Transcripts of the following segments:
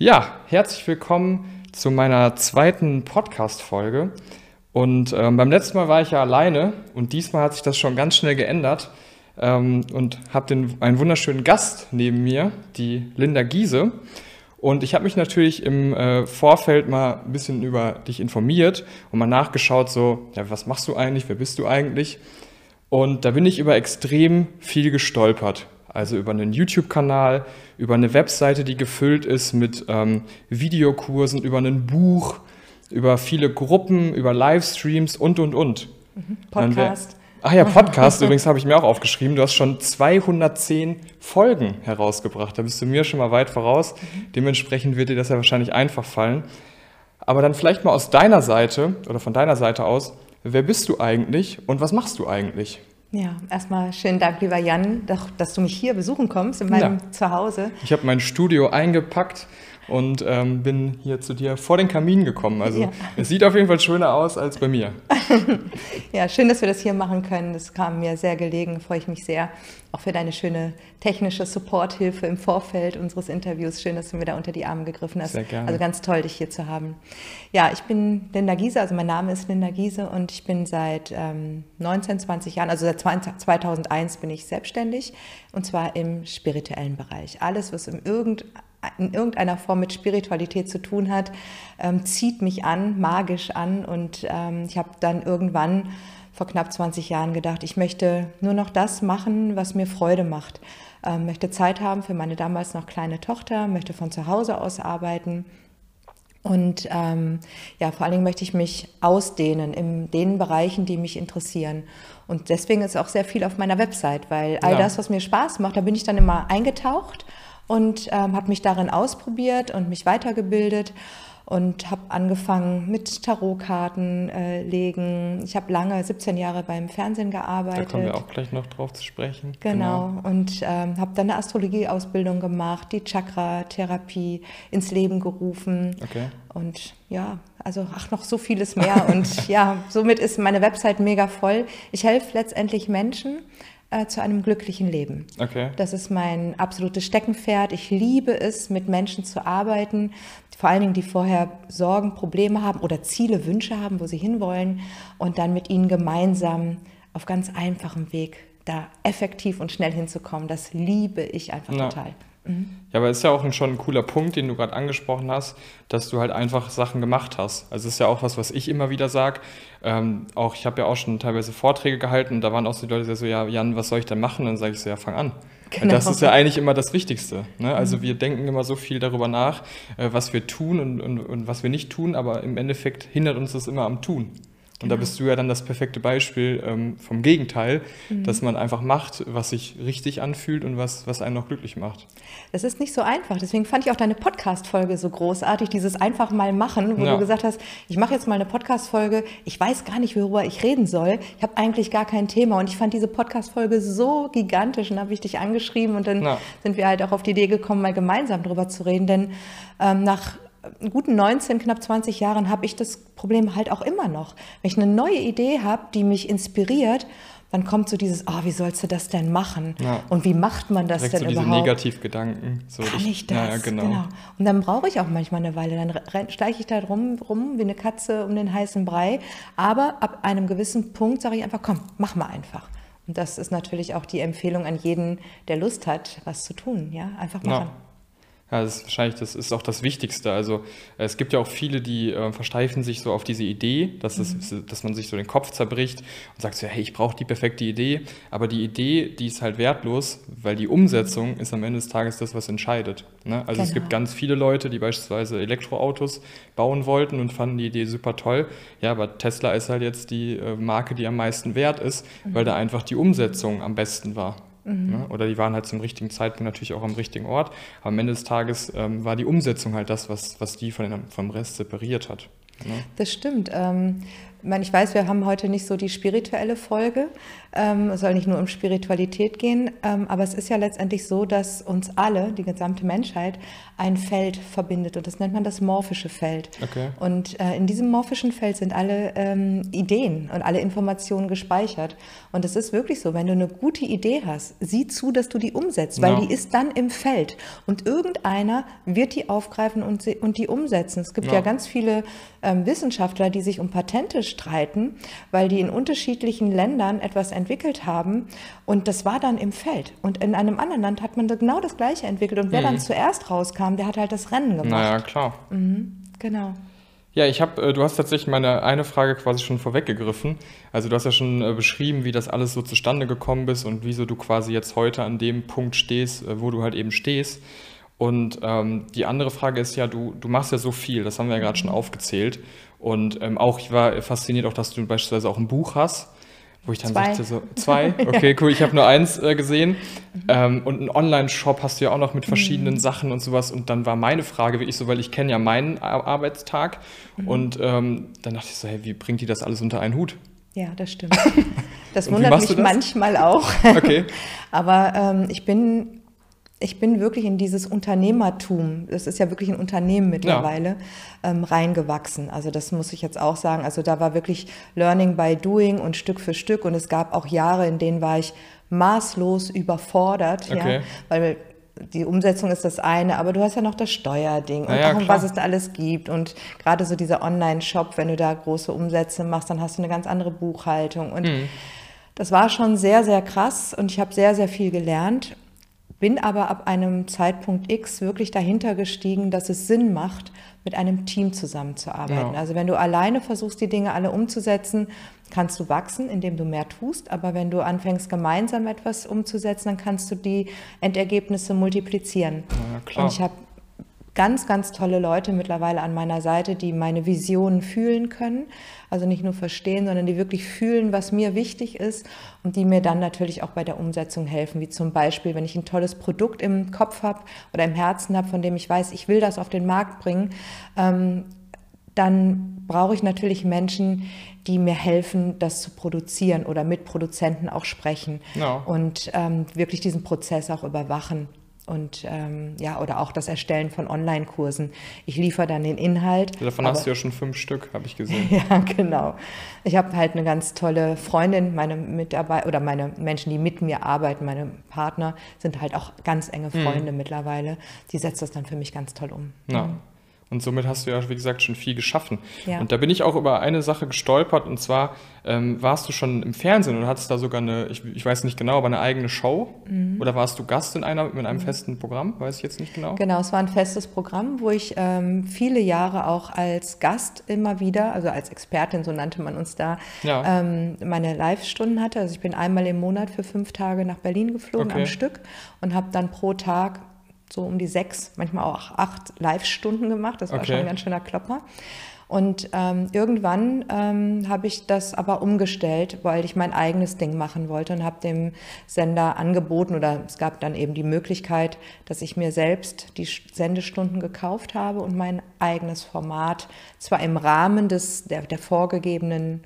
Ja, herzlich willkommen zu meiner zweiten Podcast-Folge. Und ähm, beim letzten Mal war ich ja alleine und diesmal hat sich das schon ganz schnell geändert ähm, und habe einen wunderschönen Gast neben mir, die Linda Giese. Und ich habe mich natürlich im äh, Vorfeld mal ein bisschen über dich informiert und mal nachgeschaut, so, ja, was machst du eigentlich, wer bist du eigentlich? Und da bin ich über extrem viel gestolpert. Also über einen YouTube-Kanal, über eine Webseite, die gefüllt ist mit ähm, Videokursen, über ein Buch, über viele Gruppen, über Livestreams und, und, und. Mhm. Podcast. Ach ja, Podcast übrigens habe ich mir auch aufgeschrieben. Du hast schon 210 Folgen herausgebracht. Da bist du mir schon mal weit voraus. Mhm. Dementsprechend wird dir das ja wahrscheinlich einfach fallen. Aber dann vielleicht mal aus deiner Seite oder von deiner Seite aus, wer bist du eigentlich und was machst du eigentlich? Ja, erstmal schönen Dank, lieber Jan, dass du mich hier besuchen kommst in meinem ja. Zuhause. Ich habe mein Studio eingepackt und ähm, bin hier zu dir vor den Kamin gekommen. Also ja. es sieht auf jeden Fall schöner aus als bei mir. ja, schön, dass wir das hier machen können. Das kam mir sehr gelegen, freue ich mich sehr. Auch für deine schöne technische Supporthilfe im Vorfeld unseres Interviews. Schön, dass du mir da unter die Arme gegriffen hast. Sehr gerne. Also ganz toll, dich hier zu haben. Ja, ich bin Linda Giese, also mein Name ist Linda Giese und ich bin seit ähm, 19, 20 Jahren, also seit 2001 bin ich selbstständig und zwar im spirituellen Bereich. Alles, was im irgendeinem in irgendeiner Form mit Spiritualität zu tun hat, ähm, zieht mich an, magisch an. Und ähm, ich habe dann irgendwann vor knapp 20 Jahren gedacht, ich möchte nur noch das machen, was mir Freude macht. Ähm, möchte Zeit haben für meine damals noch kleine Tochter, möchte von zu Hause aus arbeiten. Und ähm, ja, vor allen Dingen möchte ich mich ausdehnen in den Bereichen, die mich interessieren. Und deswegen ist auch sehr viel auf meiner Website, weil all ja. das, was mir Spaß macht, da bin ich dann immer eingetaucht und ähm, habe mich darin ausprobiert und mich weitergebildet und habe angefangen mit Tarotkarten äh, legen. Ich habe lange, 17 Jahre beim Fernsehen gearbeitet. Da kommen wir auch gleich noch drauf zu sprechen. Genau, genau. und ähm, habe dann eine Astrologie-Ausbildung gemacht, die Chakra-Therapie ins Leben gerufen. Okay. Und ja, also ach, noch so vieles mehr. und ja, somit ist meine Website mega voll. Ich helfe letztendlich Menschen, äh, zu einem glücklichen Leben. Okay. Das ist mein absolutes Steckenpferd. Ich liebe es, mit Menschen zu arbeiten, vor allen Dingen, die vorher Sorgen, Probleme haben oder Ziele, Wünsche haben, wo sie hinwollen und dann mit ihnen gemeinsam auf ganz einfachem Weg da effektiv und schnell hinzukommen. Das liebe ich einfach ja. total. Ja, aber ist ja auch ein, schon ein cooler Punkt, den du gerade angesprochen hast, dass du halt einfach Sachen gemacht hast. Also ist ja auch was, was ich immer wieder sage. Ähm, auch ich habe ja auch schon teilweise Vorträge gehalten und da waren auch so die Leute, die so, ja, Jan, was soll ich denn machen? Und dann sage ich so, ja, fang an. Genau. Das ist ja eigentlich immer das Wichtigste. Ne? Also mhm. wir denken immer so viel darüber nach, äh, was wir tun und, und, und was wir nicht tun, aber im Endeffekt hindert uns das immer am Tun. Und da genau. bist du ja dann das perfekte Beispiel ähm, vom Gegenteil, mhm. dass man einfach macht, was sich richtig anfühlt und was, was einen noch glücklich macht. Das ist nicht so einfach. Deswegen fand ich auch deine Podcast-Folge so großartig, dieses einfach mal machen, wo ja. du gesagt hast, ich mache jetzt mal eine Podcast-Folge, ich weiß gar nicht, worüber ich reden soll. Ich habe eigentlich gar kein Thema. Und ich fand diese Podcast-Folge so gigantisch und habe ich dich angeschrieben und dann ja. sind wir halt auch auf die Idee gekommen, mal gemeinsam darüber zu reden. Denn ähm, nach guten 19, knapp 20 Jahren habe ich das Problem halt auch immer noch. Wenn ich eine neue Idee habe, die mich inspiriert, dann kommt so dieses, oh, wie sollst du das denn machen? Ja. Und wie macht man das Direkt denn so überhaupt? Diese Negativgedanken. So, Kann ich, das? Ja, genau. genau. Und dann brauche ich auch manchmal eine Weile. Dann steige ich da rum, rum wie eine Katze um den heißen Brei. Aber ab einem gewissen Punkt sage ich einfach, komm, mach mal einfach. Und das ist natürlich auch die Empfehlung an jeden, der Lust hat, was zu tun. Ja, einfach machen. Ja. Ja, das ist wahrscheinlich, das ist auch das Wichtigste. Also es gibt ja auch viele, die äh, versteifen sich so auf diese Idee, dass, mhm. es, dass man sich so den Kopf zerbricht und sagt so, hey, ich brauche die perfekte Idee. Aber die Idee, die ist halt wertlos, weil die Umsetzung ist am Ende des Tages das, was entscheidet. Ne? Also genau. es gibt ganz viele Leute, die beispielsweise Elektroautos bauen wollten und fanden die Idee super toll. Ja, aber Tesla ist halt jetzt die äh, Marke, die am meisten wert ist, mhm. weil da einfach die Umsetzung am besten war. Mhm. Ne? Oder die waren halt zum richtigen Zeitpunkt natürlich auch am richtigen Ort. Aber am Ende des Tages ähm, war die Umsetzung halt das, was, was die von den, vom Rest separiert hat. Ne? Das stimmt. Ähm, ich meine, ich weiß, wir haben heute nicht so die spirituelle Folge. Ähm, es soll nicht nur um Spiritualität gehen, ähm, aber es ist ja letztendlich so, dass uns alle, die gesamte Menschheit, ein Feld verbindet und das nennt man das morphische Feld. Okay. Und äh, in diesem morphischen Feld sind alle ähm, Ideen und alle Informationen gespeichert. Und es ist wirklich so, wenn du eine gute Idee hast, sieh zu, dass du die umsetzt, weil ja. die ist dann im Feld und irgendeiner wird die aufgreifen und, und die umsetzen. Es gibt ja, ja ganz viele ähm, Wissenschaftler, die sich um Patente streiten, weil die in unterschiedlichen Ländern etwas entwickelt haben und das war dann im Feld. Und in einem anderen Land hat man genau das Gleiche entwickelt und wer mhm. dann zuerst rauskam, der hat halt das Rennen gemacht. Naja, klar. Mhm, genau. Ja, ich habe, äh, du hast tatsächlich meine eine Frage quasi schon vorweggegriffen. Also du hast ja schon äh, beschrieben, wie das alles so zustande gekommen ist und wieso du quasi jetzt heute an dem Punkt stehst, äh, wo du halt eben stehst. Und ähm, die andere Frage ist ja, du, du machst ja so viel, das haben wir ja gerade schon mhm. aufgezählt. Und ähm, auch, ich war fasziniert auch, dass du beispielsweise auch ein Buch hast, wo ich dann zwei. sagte, so, zwei? Okay, cool, ich habe nur eins äh, gesehen. Mhm. Ähm, und einen Online-Shop hast du ja auch noch mit verschiedenen mhm. Sachen und sowas. Und dann war meine Frage wirklich so, weil ich kenne ja meinen Arbeitstag. Mhm. Und ähm, dann dachte ich so, hey, wie bringt die das alles unter einen Hut? Ja, das stimmt. Das wundert mich manchmal auch. Okay. Aber ähm, ich bin ich bin wirklich in dieses Unternehmertum, das ist ja wirklich ein Unternehmen mittlerweile, ja. ähm, reingewachsen. Also das muss ich jetzt auch sagen. Also da war wirklich Learning by Doing und Stück für Stück. Und es gab auch Jahre, in denen war ich maßlos überfordert, okay. ja, weil die Umsetzung ist das eine, aber du hast ja noch das Steuerding und ja, auch, was es da alles gibt. Und gerade so dieser Online-Shop, wenn du da große Umsätze machst, dann hast du eine ganz andere Buchhaltung. Und mhm. das war schon sehr, sehr krass und ich habe sehr, sehr viel gelernt bin aber ab einem Zeitpunkt X wirklich dahinter gestiegen, dass es Sinn macht, mit einem Team zusammenzuarbeiten. Ja. Also wenn du alleine versuchst, die Dinge alle umzusetzen, kannst du wachsen, indem du mehr tust. Aber wenn du anfängst, gemeinsam etwas umzusetzen, dann kannst du die Endergebnisse multiplizieren. Ja, Und ich habe ganz, ganz tolle Leute mittlerweile an meiner Seite, die meine Visionen fühlen können. Also nicht nur verstehen, sondern die wirklich fühlen, was mir wichtig ist und die mir dann natürlich auch bei der Umsetzung helfen. Wie zum Beispiel, wenn ich ein tolles Produkt im Kopf habe oder im Herzen habe, von dem ich weiß, ich will das auf den Markt bringen, ähm, dann brauche ich natürlich Menschen, die mir helfen, das zu produzieren oder mit Produzenten auch sprechen no. und ähm, wirklich diesen Prozess auch überwachen und ähm, ja, oder auch das Erstellen von Online-Kursen. Ich liefere dann den Inhalt. Davon aber, hast du ja schon fünf Stück, habe ich gesehen. ja, genau. Ich habe halt eine ganz tolle Freundin, meine Mitarbeiter oder meine Menschen, die mit mir arbeiten, meine Partner, sind halt auch ganz enge hm. Freunde mhm. mittlerweile. Die setzt das dann für mich ganz toll um. Ja. Mhm. Und somit hast du ja, wie gesagt, schon viel geschaffen. Ja. Und da bin ich auch über eine Sache gestolpert. Und zwar ähm, warst du schon im Fernsehen und hattest da sogar eine, ich, ich weiß nicht genau, aber eine eigene Show. Mhm. Oder warst du Gast in, einer, in einem mhm. festen Programm? Weiß ich jetzt nicht genau. Genau, es war ein festes Programm, wo ich ähm, viele Jahre auch als Gast immer wieder, also als Expertin, so nannte man uns da, ja. ähm, meine Live-Stunden hatte. Also ich bin einmal im Monat für fünf Tage nach Berlin geflogen okay. am Stück und habe dann pro Tag so um die sechs, manchmal auch acht Live-Stunden gemacht. Das war okay. schon ein ganz schöner Klopper. Und ähm, irgendwann ähm, habe ich das aber umgestellt, weil ich mein eigenes Ding machen wollte und habe dem Sender angeboten oder es gab dann eben die Möglichkeit, dass ich mir selbst die Sendestunden gekauft habe und mein eigenes Format, zwar im Rahmen des, der, der vorgegebenen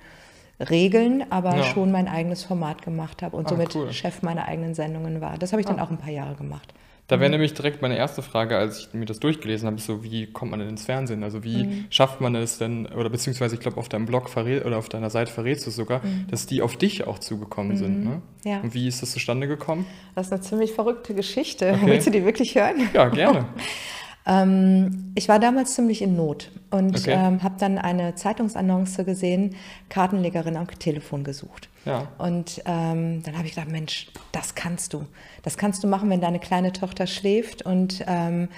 Regeln, aber ja. schon mein eigenes Format gemacht habe und ah, somit cool. Chef meiner eigenen Sendungen war. Das habe ich dann ah. auch ein paar Jahre gemacht. Da wäre mhm. nämlich direkt meine erste Frage, als ich mir das durchgelesen habe, so wie kommt man denn ins Fernsehen? Also wie mhm. schafft man es denn, oder beziehungsweise ich glaube auf deinem Blog verrät, oder auf deiner Seite verrätst du sogar, mhm. dass die auf dich auch zugekommen mhm. sind. Ne? Ja. Und wie ist das zustande gekommen? Das ist eine ziemlich verrückte Geschichte. Okay. Willst du die wirklich hören? Ja, gerne. Ähm, ich war damals ziemlich in Not und okay. ähm, habe dann eine Zeitungsannonce gesehen, Kartenlegerin am Telefon gesucht. Ja. Und ähm, dann habe ich gedacht, Mensch, das kannst du. Das kannst du machen, wenn deine kleine Tochter schläft und ähm,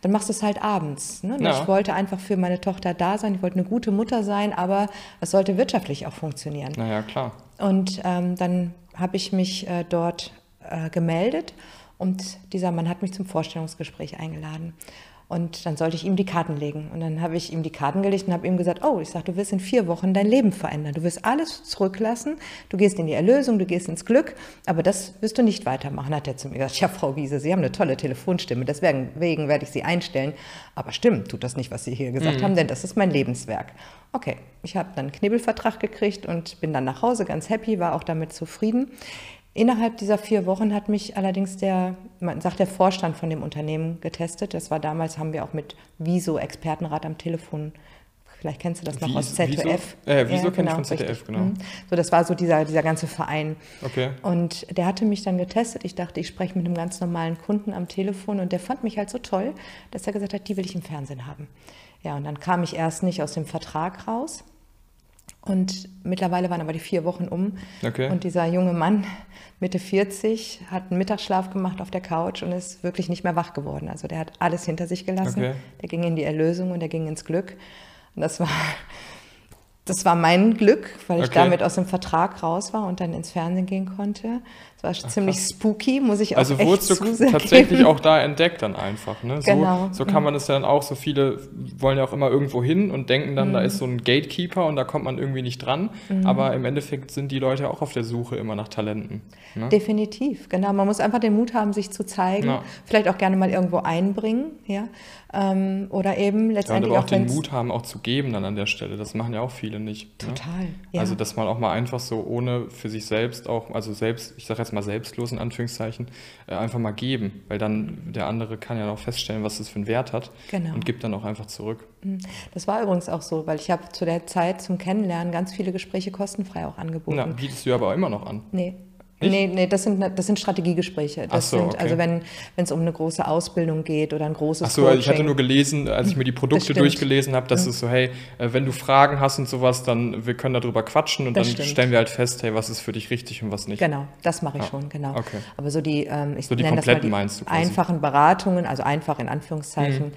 dann machst du es halt abends. Ne? Ja. Ich wollte einfach für meine Tochter da sein, ich wollte eine gute Mutter sein, aber es sollte wirtschaftlich auch funktionieren. Naja, klar. Und ähm, dann habe ich mich äh, dort äh, gemeldet und dieser Mann hat mich zum Vorstellungsgespräch eingeladen. Und dann sollte ich ihm die Karten legen. Und dann habe ich ihm die Karten gelegt und habe ihm gesagt, oh, ich sage, du wirst in vier Wochen dein Leben verändern. Du wirst alles zurücklassen. Du gehst in die Erlösung, du gehst ins Glück. Aber das wirst du nicht weitermachen, hat er zu mir gesagt. Ja, Frau Wiese, Sie haben eine tolle Telefonstimme. Deswegen werde ich Sie einstellen. Aber stimmt, tut das nicht, was Sie hier gesagt mhm. haben, denn das ist mein Lebenswerk. Okay, ich habe dann einen Knebelvertrag gekriegt und bin dann nach Hause ganz happy, war auch damit zufrieden. Innerhalb dieser vier Wochen hat mich allerdings der, man sagt der Vorstand von dem Unternehmen getestet. Das war damals, haben wir auch mit Wieso Expertenrat am Telefon Vielleicht kennst du das noch Wie, aus ZDF. Wieso, äh, wieso ja, genau, ich von ZDF, richtig. genau. Mhm. So, das war so dieser, dieser ganze Verein. Okay. Und der hatte mich dann getestet. Ich dachte, ich spreche mit einem ganz normalen Kunden am Telefon und der fand mich halt so toll, dass er gesagt hat, die will ich im Fernsehen haben. Ja, und dann kam ich erst nicht aus dem Vertrag raus. Und mittlerweile waren aber die vier Wochen um. Okay. Und dieser junge Mann, Mitte 40, hat einen Mittagsschlaf gemacht auf der Couch und ist wirklich nicht mehr wach geworden. Also der hat alles hinter sich gelassen. Okay. Der ging in die Erlösung und der ging ins Glück. Und das war das war mein Glück, weil ich okay. damit aus dem Vertrag raus war und dann ins Fernsehen gehen konnte. Das war Ach, ziemlich spooky, muss ich auch also wurdest du tatsächlich auch da entdeckt dann einfach. Ne? So, genau. so kann man es ja dann auch, so viele wollen ja auch immer irgendwo hin und denken dann, mhm. da ist so ein Gatekeeper und da kommt man irgendwie nicht dran. Mhm. Aber im Endeffekt sind die Leute auch auf der Suche immer nach Talenten. Ne? Definitiv, genau. Man muss einfach den Mut haben, sich zu zeigen, ja. vielleicht auch gerne mal irgendwo einbringen. Ja? Ähm, oder eben letztendlich ja, auch, auch den Mut haben, auch zu geben dann an der Stelle. Das machen ja auch viele nicht. Ne? Total. Ne? Ja. Also dass man auch mal einfach so ohne für sich selbst auch, also selbst, ich sage jetzt mal selbstlos in Anführungszeichen, äh, einfach mal geben, weil dann der andere kann ja noch feststellen, was das für einen Wert hat genau. und gibt dann auch einfach zurück. Mhm. Das war übrigens auch so, weil ich habe zu der Zeit zum Kennenlernen ganz viele Gespräche kostenfrei auch angeboten. Na, bietest du aber auch immer noch an. Nee, nicht? Nee, nee, das sind, das sind Strategiegespräche. Das so, sind, okay. also wenn es um eine große Ausbildung geht oder ein großes Ach so, Coaching. ich hatte nur gelesen, als ich mir die Produkte durchgelesen habe, dass mhm. es so, hey, äh, wenn du Fragen hast und sowas, dann wir können darüber quatschen und das dann stimmt. stellen wir halt fest, hey, was ist für dich richtig und was nicht. Genau, das mache ich ah, schon, genau. Okay. Aber so die, ähm, ich so die nenne das mal die einfachen Beratungen, also einfach in Anführungszeichen, mhm.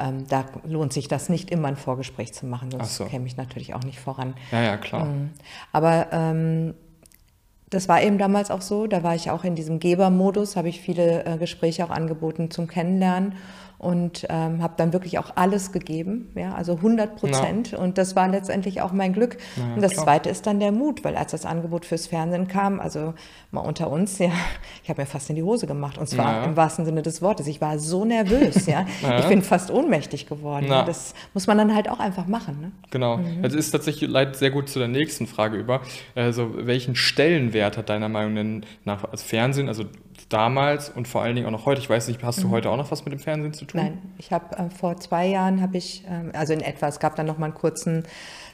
Ähm, da lohnt sich das nicht immer ein Vorgespräch zu machen, sonst so. käme ich natürlich auch nicht voran. Ja, ja, klar. Ähm, aber das war eben damals auch so. Da war ich auch in diesem Gebermodus, habe ich viele äh, Gespräche auch angeboten zum Kennenlernen und ähm, habe dann wirklich auch alles gegeben, ja, also 100 Prozent. Ja. Und das war letztendlich auch mein Glück. Ja, und das klar. Zweite ist dann der Mut, weil als das Angebot fürs Fernsehen kam, also mal unter uns, ja, ich habe mir fast in die Hose gemacht und zwar ja. im wahrsten Sinne des Wortes. Ich war so nervös, ja, ich bin fast ohnmächtig geworden. Das muss man dann halt auch einfach machen. Ne? Genau. Mhm. Das ist tatsächlich leitet sehr gut zu der nächsten Frage über. Also welchen Stellenwert hat deiner Meinung nach das Fernsehen, also damals und vor allen Dingen auch noch heute. Ich weiß nicht, hast du mhm. heute auch noch was mit dem Fernsehen zu tun? Nein, ich habe äh, vor zwei Jahren habe ich, ähm, also in etwa, es gab dann noch mal einen kurzen,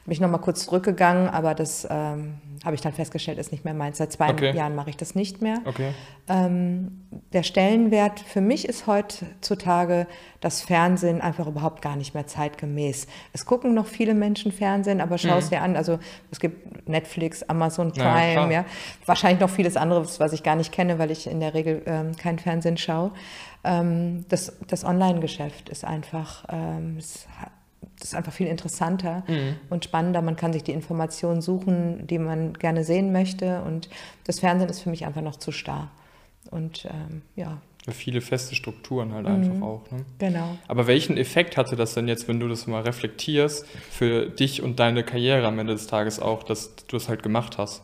bin ich noch mal kurz zurückgegangen, aber das ähm, habe ich dann festgestellt, ist nicht mehr meins. Seit zwei okay. Jahren mache ich das nicht mehr. Okay. Ähm, der Stellenwert für mich ist heutzutage das Fernsehen einfach überhaupt gar nicht mehr zeitgemäß. Es gucken noch viele Menschen Fernsehen, aber schau es mhm. dir an. Also es gibt Netflix, Amazon Prime, ja, ja, wahrscheinlich noch vieles anderes, was ich gar nicht kenne, weil ich in der Regel ähm, kein Fernsehen schaue. Ähm, das das Online-Geschäft ist einfach, ähm, es das ist einfach viel interessanter mhm. und spannender. Man kann sich die Informationen suchen, die man gerne sehen möchte. Und das Fernsehen ist für mich einfach noch zu starr. Und ähm, ja. Viele feste Strukturen halt mhm. einfach auch. Ne? Genau. Aber welchen Effekt hatte das denn jetzt, wenn du das mal reflektierst, für dich und deine Karriere am Ende des Tages auch, dass du es halt gemacht hast?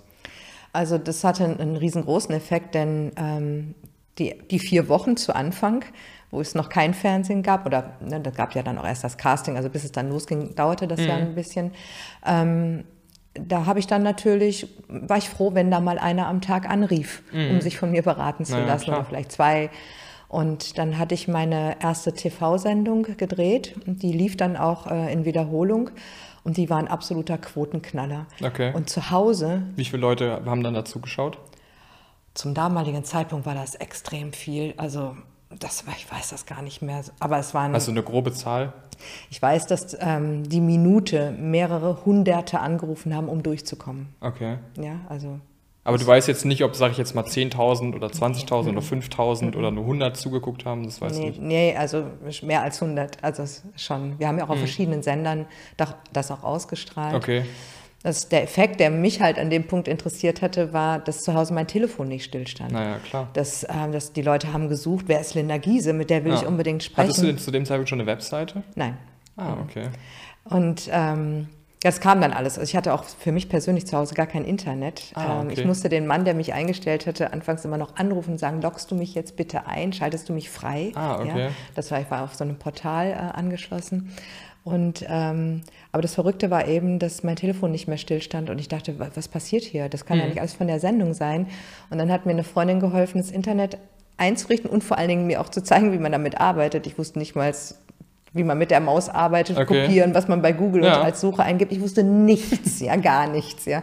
Also das hatte einen riesengroßen Effekt, denn ähm, die, die vier Wochen zu Anfang wo es noch kein Fernsehen gab, oder ne, da gab ja dann auch erst das Casting, also bis es dann losging, dauerte das mhm. ja ein bisschen. Ähm, da habe ich dann natürlich, war ich froh, wenn da mal einer am Tag anrief, mhm. um sich von mir beraten zu naja, lassen klar. oder vielleicht zwei. Und dann hatte ich meine erste TV-Sendung gedreht und die lief dann auch äh, in Wiederholung und die war ein absoluter Quotenknaller. Okay. Und zu Hause. Wie viele Leute haben dann dazu geschaut? Zum damaligen Zeitpunkt war das extrem viel. Also das, ich weiß das gar nicht mehr, aber es waren. Also eine grobe Zahl? Ich weiß, dass ähm, die Minute mehrere Hunderte angerufen haben, um durchzukommen. Okay. Ja, also. Aber du weißt jetzt nicht, ob, sage ich jetzt mal, 10.000 oder 20.000 nee. oder 5.000 mhm. oder nur 100 zugeguckt haben, das weiß nee, nicht. Nee, also mehr als 100, also schon. Wir haben ja auch auf mhm. verschiedenen Sendern das auch ausgestrahlt. Okay. Das der Effekt, der mich halt an dem Punkt interessiert hatte, war, dass zu Hause mein Telefon nicht stillstand. Naja, klar. Dass, äh, dass die Leute haben gesucht, wer ist Linda Giese, mit der will Ja. ich unbedingt sprechen. Hattest du zu dem Zeitpunkt schon eine Webseite? Nein. Ah, okay. Und ähm, das kam dann alles. Also ich hatte auch für mich persönlich zu Hause gar kein Internet. Ah, ähm, okay. ich musste den Mann, der mich eingestellt hatte, anfangs immer noch anrufen und sagen, loggst du mich jetzt bitte ein, schaltest du mich frei? Ah, okay. Ja, das war, ich war auf so einem Portal äh, angeschlossen. Und ähm, aber das Verrückte war eben, dass mein Telefon nicht mehr stillstand und ich dachte, wa- was passiert hier? Das kann ja nicht alles von der Sendung sein. Und dann hat mir eine Freundin geholfen, das Internet einzurichten und vor allen Dingen mir auch zu zeigen, wie man damit arbeitet. Ich wusste nicht mal, wie man mit der Maus arbeitet, Okay. kopieren, was man bei Google Ja. als Suche eingibt. Ich wusste nichts, ja, gar nichts, ja.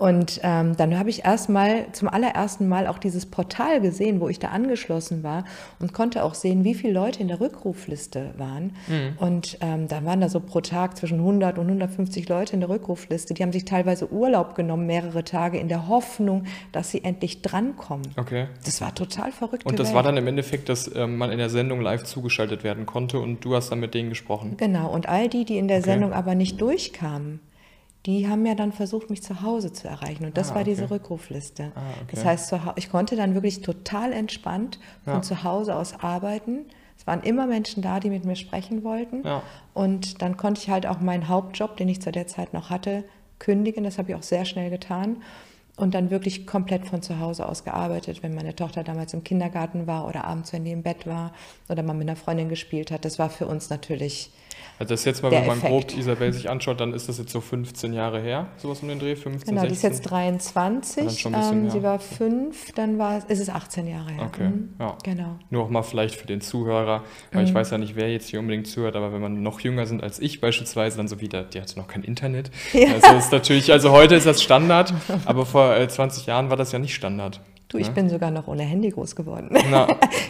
Und ähm, dann habe ich erstmal zum allerersten Mal auch dieses Portal gesehen, wo ich da angeschlossen war und konnte auch sehen, wie viele Leute in der Rückrufliste waren. Und ähm, da waren da so pro Tag zwischen 100 und 150 Leute in der Rückrufliste. Die haben sich teilweise Urlaub genommen, mehrere Tage, in der Hoffnung, dass sie endlich drankommen. Okay. Das war total verrückt. Und das war dann im Endeffekt, dass ähm, man in der Sendung live zugeschaltet werden konnte und du hast dann mit denen gesprochen. Genau, und all die, die in der Okay. Sendung aber nicht durchkamen, die haben ja dann versucht, mich zu Hause zu erreichen. Und das Ah, war diese. Rückrufliste. Ah, okay. Das heißt, ich konnte dann wirklich total entspannt von Ja. zu Hause aus arbeiten. Es waren immer Menschen da, die mit mir sprechen wollten. Ja. Und dann konnte ich halt auch meinen Hauptjob, den ich zu der Zeit noch hatte, kündigen. Das habe ich auch sehr schnell getan. Und dann wirklich komplett von zu Hause aus gearbeitet, wenn meine Tochter damals im Kindergarten war oder abends, wenn die im Bett war oder man mit einer Freundin gespielt hat. Das war für uns natürlich Also das jetzt mal, wenn man Effekt. grob Isabel sich anschaut, dann ist das jetzt so 15 Jahre her, sowas um den Dreh, 15, Genau, die ist 16. jetzt 23. Dann schon ein bisschen ähm, mehr. sie war fünf, dann war es, ist es 18 Jahre her. Okay, Mhm. ja. Genau. Nur auch mal vielleicht für den Zuhörer, weil Mhm. ich weiß ja nicht, wer jetzt hier unbedingt zuhört, aber wenn man noch jünger sind als ich beispielsweise, dann so wieder, die hatte noch kein Internet. Also ist natürlich, also heute ist das Standard, aber vor äh, 20 Jahren war das ja nicht Standard. Du, ich ne? bin sogar noch ohne Handy groß geworden. Na,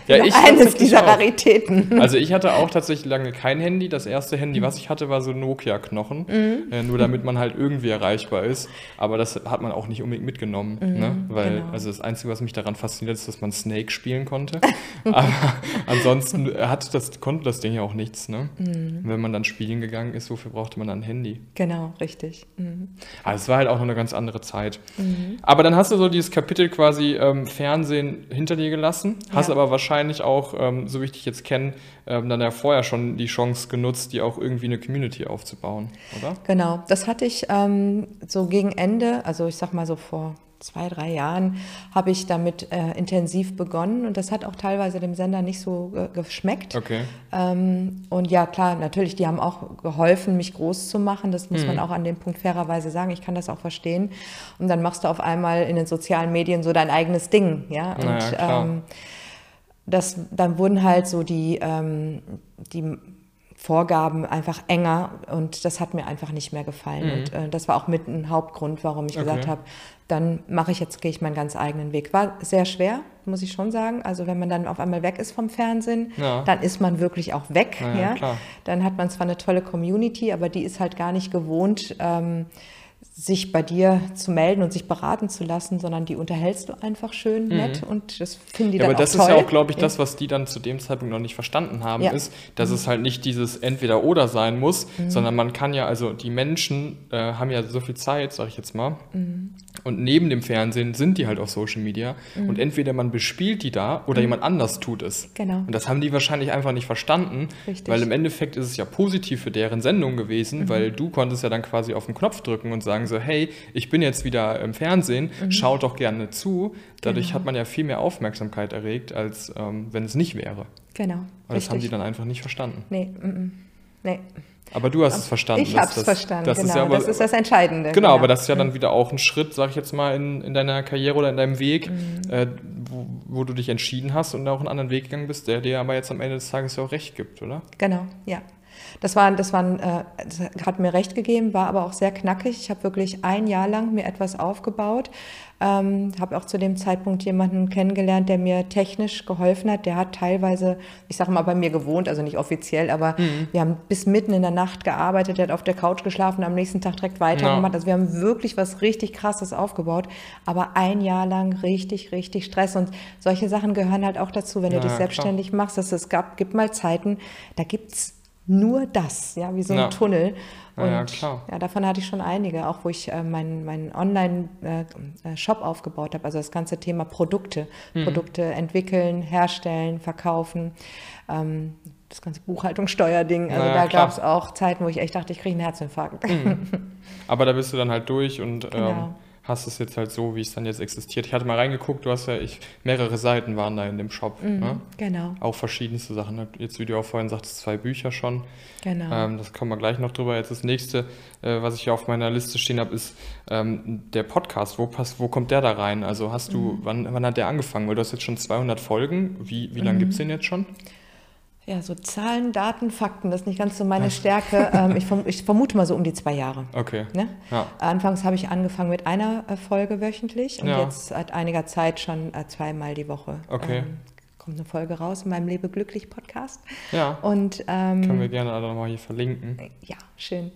ja, ich eines dieser auch. Raritäten. Also ich hatte auch tatsächlich lange kein Handy. Das erste Handy, was ich hatte, war so ein Nokia-Knochen. Mhm. Äh, nur damit man halt irgendwie erreichbar ist. Aber das hat man auch nicht unbedingt mitgenommen. ne? Weil, genau. also das Einzige, was mich daran fasziniert, ist, dass man Snake spielen konnte. Aber ansonsten hat das, konnte das Ding ja auch nichts. Ne? Mhm. Wenn man dann spielen gegangen ist, wofür brauchte man dann ein Handy? Genau, richtig. Mhm. Aber es war halt auch noch eine ganz andere Zeit. Aber dann hast du so dieses Kapitel quasi ähm, Fernsehen hinter dir gelassen, hast Ja. aber wahrscheinlich auch, ähm, so wie ich dich jetzt kenne, ähm, dann ja vorher schon die Chance genutzt, dir auch irgendwie eine Community aufzubauen, oder? Genau, das hatte ich ähm, so gegen Ende, also ich sag mal so vor zwei, drei Jahren, habe ich damit äh, intensiv begonnen und das hat auch teilweise dem Sender nicht so äh, geschmeckt. Okay. Ähm, und ja, klar, natürlich, die haben auch geholfen, mich groß zu machen. Das muss man Mhm. auch an dem Punkt fairerweise sagen. Ich kann das auch verstehen. Und dann machst du auf einmal in den sozialen Medien so dein eigenes Ding, ja. Und Naja, ähm, das, dann wurden halt so die, ähm, die Vorgaben einfach enger und das hat mir einfach nicht mehr gefallen. Und äh, das war auch mit ein Hauptgrund, warum ich gesagt Mhm. Okay. habe, dann mache ich jetzt, gehe ich meinen ganz eigenen Weg. War sehr schwer, muss ich schon sagen. Also wenn man dann auf einmal weg ist vom Fernsehen, Ja. dann ist man wirklich auch weg. Ja, ja. Dann hat man zwar eine tolle Community, aber die ist halt gar nicht gewohnt, ähm, sich bei dir zu melden und sich beraten zu lassen, sondern die unterhältst du einfach schön nett und das finden die Mhm. Ja, dann aber das auch toll. ist ja auch, glaube ich, das, was die dann zu dem Zeitpunkt noch nicht verstanden haben, Ja. ist, dass es halt nicht dieses Entweder-Oder sein muss, Mhm. sondern man kann ja, also die Menschen äh, haben ja so viel Zeit, sage ich jetzt mal, Mhm. und neben dem Fernsehen sind die halt auf Social Media und entweder man bespielt die da oder jemand anders tut es. Mhm. Genau. Und das haben die wahrscheinlich einfach nicht verstanden, Richtig. weil im Endeffekt ist es ja positiv für deren Sendung gewesen, Mhm. weil du konntest ja dann quasi auf den Knopf drücken und sagen so, hey, ich bin jetzt wieder im Fernsehen, Mhm. schaut doch gerne zu. Dadurch Genau. hat man ja viel mehr Aufmerksamkeit erregt, als ähm, wenn es nicht wäre. Genau. Aber das haben die dann einfach nicht verstanden. Nee, mm, mm. nee. Aber du hast es verstanden. Ich habe es verstanden, das genau. Ist ja aber, das ist das Entscheidende. Genau, aber das ist ja dann wieder auch ein Schritt, sag ich jetzt mal, in, in deiner Karriere oder in deinem Weg, Mhm. äh, wo, wo du dich entschieden hast und auch einen anderen Weg gegangen bist, der dir aber jetzt am Ende des Tages ja auch recht gibt, oder? Genau, ja. Das, war, das, war, äh, das hat mir recht gegeben, war aber auch sehr knackig. Ich habe wirklich ein Jahr lang mir etwas aufgebaut. Ähm, habe auch zu dem Zeitpunkt jemanden kennengelernt, der mir technisch geholfen hat. Der hat teilweise, ich sage mal, bei mir gewohnt, also nicht offiziell, aber wir haben bis mitten in der Nacht gearbeitet. Der hat auf der Couch geschlafen, am nächsten Tag direkt weitergemacht. Ja. Also wir haben wirklich was richtig Krasses aufgebaut, aber ein Jahr lang richtig, richtig Stress. Und solche Sachen gehören halt auch dazu, wenn du Ja, dich klar. selbstständig machst. Dass es gab, gibt mal Zeiten, da gibt's nur das, ja, wie so ein Ja. Tunnel. Und ja, klar. ja, davon hatte ich schon einige, auch wo ich äh, meinen meinen Online-Shop aufgebaut habe, also das ganze Thema Produkte, Mhm. Produkte entwickeln, herstellen, verkaufen, ähm, das ganze Buchhaltungssteuerding. Also ja, da gab es auch Zeiten, wo ich echt dachte, ich kriege einen Herzinfarkt. Aber da bist du dann halt durch und ähm, Genau. Hast es jetzt halt so, wie es dann jetzt existiert. Ich hatte mal reingeguckt, du hast ja, ich, mehrere Seiten waren da in dem Shop. Ne? Genau, Auch verschiedenste Sachen. Jetzt, wie du auch vorhin sagtest, zwei Bücher schon. genau. Ähm, das kommen wir gleich noch drüber. Jetzt das nächste, äh, was ich hier auf meiner Liste stehen habe, ist ähm, der Podcast. Wo, passt, wo kommt der da rein? Also hast du, Mhm. wann, wann hat der angefangen? Weil du hast jetzt schon 200 Folgen. Wie, wie lange Mhm. gibt es den jetzt schon? Ja, so Zahlen, Daten, Fakten, das ist nicht ganz so meine Stärke. ähm, ich, verm ich vermute mal so um die zwei Jahre. Okay. Ne? Ja. Anfangs habe ich angefangen mit einer äh, Folge wöchentlich und Ja. jetzt seit einiger Zeit schon äh, zweimal die Woche. Okay. Ähm, kommt eine Folge raus in meinem Lebe glücklich Podcast. Ja. Und ähm, Können wir gerne alle nochmal hier verlinken. ja, schön.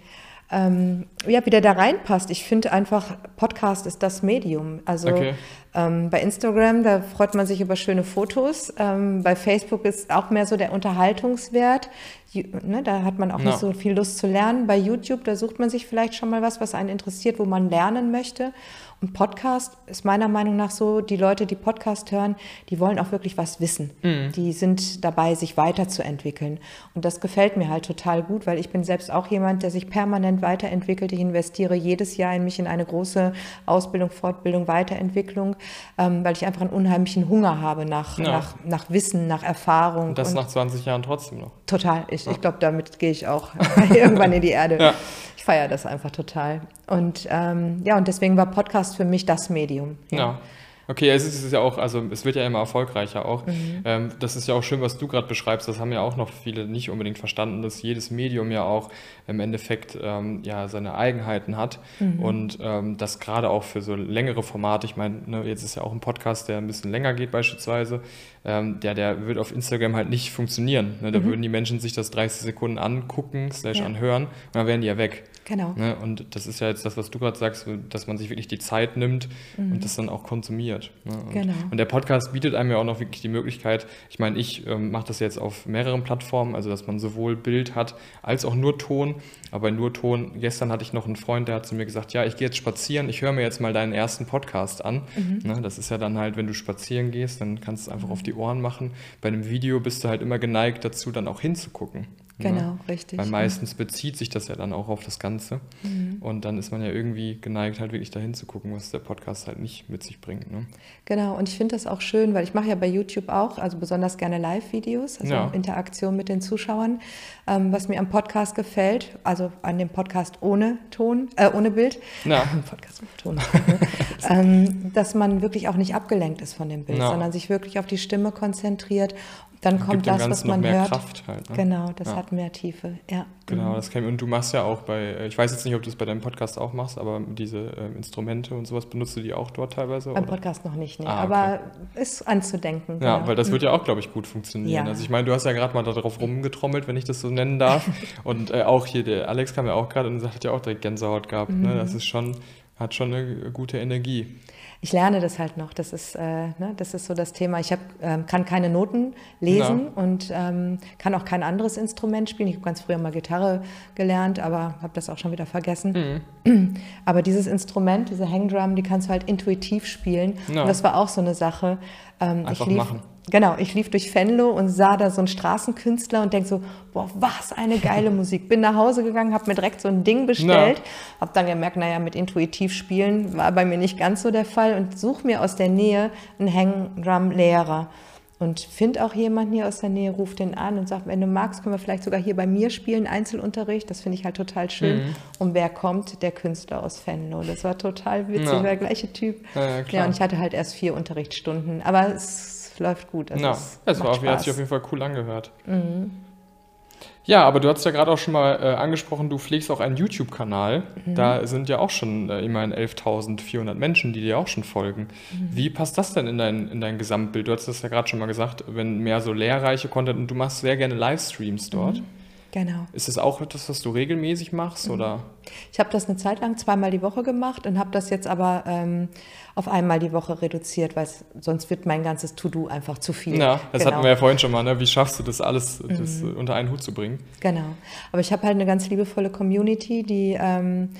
Ähm, ja, wie der da reinpasst. Ich finde einfach, Podcast ist das Medium. Also Okay. ähm, bei Instagram, da freut man sich über schöne Fotos. Ähm, bei Facebook ist auch mehr so der Unterhaltungswert. Ne, da hat man auch Ja. nicht so viel Lust zu lernen. Bei YouTube, da sucht man sich vielleicht schon mal was, was einen interessiert, wo man lernen möchte. Und Podcast ist meiner Meinung nach so, die Leute, die Podcast hören, die wollen auch wirklich was wissen. Mhm. Die sind dabei, sich weiterzuentwickeln. Und das gefällt mir halt total gut, weil ich bin selbst auch jemand, der sich permanent weiterentwickelt. Ich investiere jedes Jahr in mich in eine große Ausbildung, Fortbildung, Weiterentwicklung, ähm, weil ich einfach einen unheimlichen Hunger habe nach, Ja. nach, nach Wissen, nach Erfahrung. Und das und nach 20 Jahren trotzdem noch. Total. Ich, ich glaube, damit gehe ich auch irgendwann in die Erde. Ja. Ich feiere das einfach total. Und ähm, ja, und deswegen war Podcast für mich das Medium. Ja. Okay, es ist ja auch, also es wird ja immer erfolgreicher auch. Mhm. Ähm, das ist ja auch schön, was du gerade beschreibst. Das haben ja auch noch viele nicht unbedingt verstanden, dass jedes Medium ja auch im Endeffekt ähm, ja seine Eigenheiten hat Mhm. und ähm, das gerade auch für so längere Formate. Ich meine, ne, jetzt ist ja auch ein Podcast, der ein bisschen länger geht beispielsweise. Ähm, der, der wird auf Instagram halt nicht funktionieren. Ne? Da würden die Menschen sich das 30 Sekunden angucken, slash Mhm. Ja. anhören und dann wären die ja weg. Genau. Ne? Und das ist ja jetzt das, was du gerade sagst, dass man sich wirklich die Zeit nimmt und das dann auch konsumiert. Ne? Und, Genau. und der Podcast bietet einem ja auch noch wirklich die Möglichkeit, ich meine, ich ähm, mache das jetzt auf mehreren Plattformen, also dass man sowohl Bild hat als auch nur Ton. Aber nur Ton, gestern hatte ich noch einen Freund, der hat zu mir gesagt, ja, ich gehe jetzt spazieren, ich höre mir jetzt mal deinen ersten Podcast an. Ne? Das ist ja dann halt, wenn du spazieren gehst, dann kannst du es einfach auf die Ohren machen. Bei einem Video bist du halt immer geneigt dazu, dann auch hinzugucken. Ne? Genau, richtig. Weil meistens bezieht sich das ja dann auch auf das Ganze. Mhm. Und dann ist man ja irgendwie geneigt, halt wirklich dahin zu gucken, was der Podcast halt nicht mit sich bringt. Ne? Genau, und ich finde das auch schön, weil ich mache ja bei YouTube auch, also besonders gerne Live-Videos, also Ja. Interaktion mit den Zuschauern. Ähm, was mir am Podcast gefällt, also an dem Podcast ohne Ton, äh, ohne Bild, Ja. Podcast ohne Ton, ne? ähm, dass man wirklich auch nicht abgelenkt ist von dem Bild, Ja. sondern sich wirklich auf die Stimme konzentriert. Dann kommt das, was man mehr hört. Kraft halt. Ne? Genau, das Ja. hat mehr Tiefe, ja. Genau, das kann, und du machst ja auch bei, ich weiß jetzt nicht, ob du es bei deinem Podcast auch machst, aber diese ähm, Instrumente und sowas benutzt du die auch dort teilweise? Beim oder? Podcast noch nicht, nee. Ah, aber ist anzudenken. Ja, genau. weil das wird ja auch, glaube ich, gut funktionieren. Ja. Also ich meine, du hast ja gerade mal darauf rumgetrommelt, wenn ich das so nennen darf. und äh, auch hier, der Alex kam ja auch gerade und hat ja auch direkt Gänsehaut gehabt. Ne? Mhm. Das ist schon, hat schon eine gute Energie. Ich lerne das halt noch. Das ist, äh, ne, das ist so das Thema. Ich hab, ähm, kann keine Noten lesen und ähm, kann auch kein anderes Instrument spielen. Ich habe ganz früher mal Gitarre gelernt, aber habe das auch schon wieder vergessen. Mhm. Aber dieses Instrument, diese Hangdrum, die kannst du halt intuitiv spielen. Ja. Und das war auch so eine Sache. Ähm, Einfach lief, machen. Genau, ich lief durch Venlo und sah da so einen Straßenkünstler und denk so, boah, was eine geile Musik. Bin nach Hause gegangen, habe mir direkt so ein Ding bestellt, habe dann gemerkt, naja, mit intuitiv spielen war bei mir nicht ganz so der Fall und suche mir aus der Nähe einen Hangdrum-Lehrer. Und finde auch jemanden hier aus der Nähe, ruft den an und sagt, wenn du magst, können wir vielleicht sogar hier bei mir spielen, Einzelunterricht. Das finde ich halt total schön. Mhm. Und wer kommt? Der Künstler aus Venlo. Das war total witzig, Ja. war der gleiche Typ. Ja, ja, klar. ja, und ich hatte halt erst vier Unterrichtsstunden. Aber es läuft gut. Also ja, es es war auf, hat sich Spaß. auf jeden Fall cool angehört. Ja, aber du hast ja gerade auch schon mal äh, angesprochen, du pflegst auch einen YouTube-Kanal. Mhm. Da sind ja auch schon äh, immerhin 11.400 Menschen, die dir auch schon folgen. Mhm. Wie passt das denn in dein, in dein Gesamtbild? Du hast das ja gerade schon mal gesagt, wenn mehr so lehrreiche Content und du machst sehr gerne Livestreams dort. Mhm. Genau. Ist das auch etwas, was du regelmäßig machst? Mhm. Oder? Ich habe das eine Zeit lang zweimal die Woche gemacht und habe das jetzt aber ähm, auf einmal die Woche reduziert, weil sonst wird mein ganzes To-Do einfach zu viel. Ja, das genau. hatten wir ja vorhin schon mal. Ne? Wie schaffst du das alles das Mhm. unter einen Hut zu bringen? Genau. Aber ich habe halt eine ganz liebevolle Community, die ähm,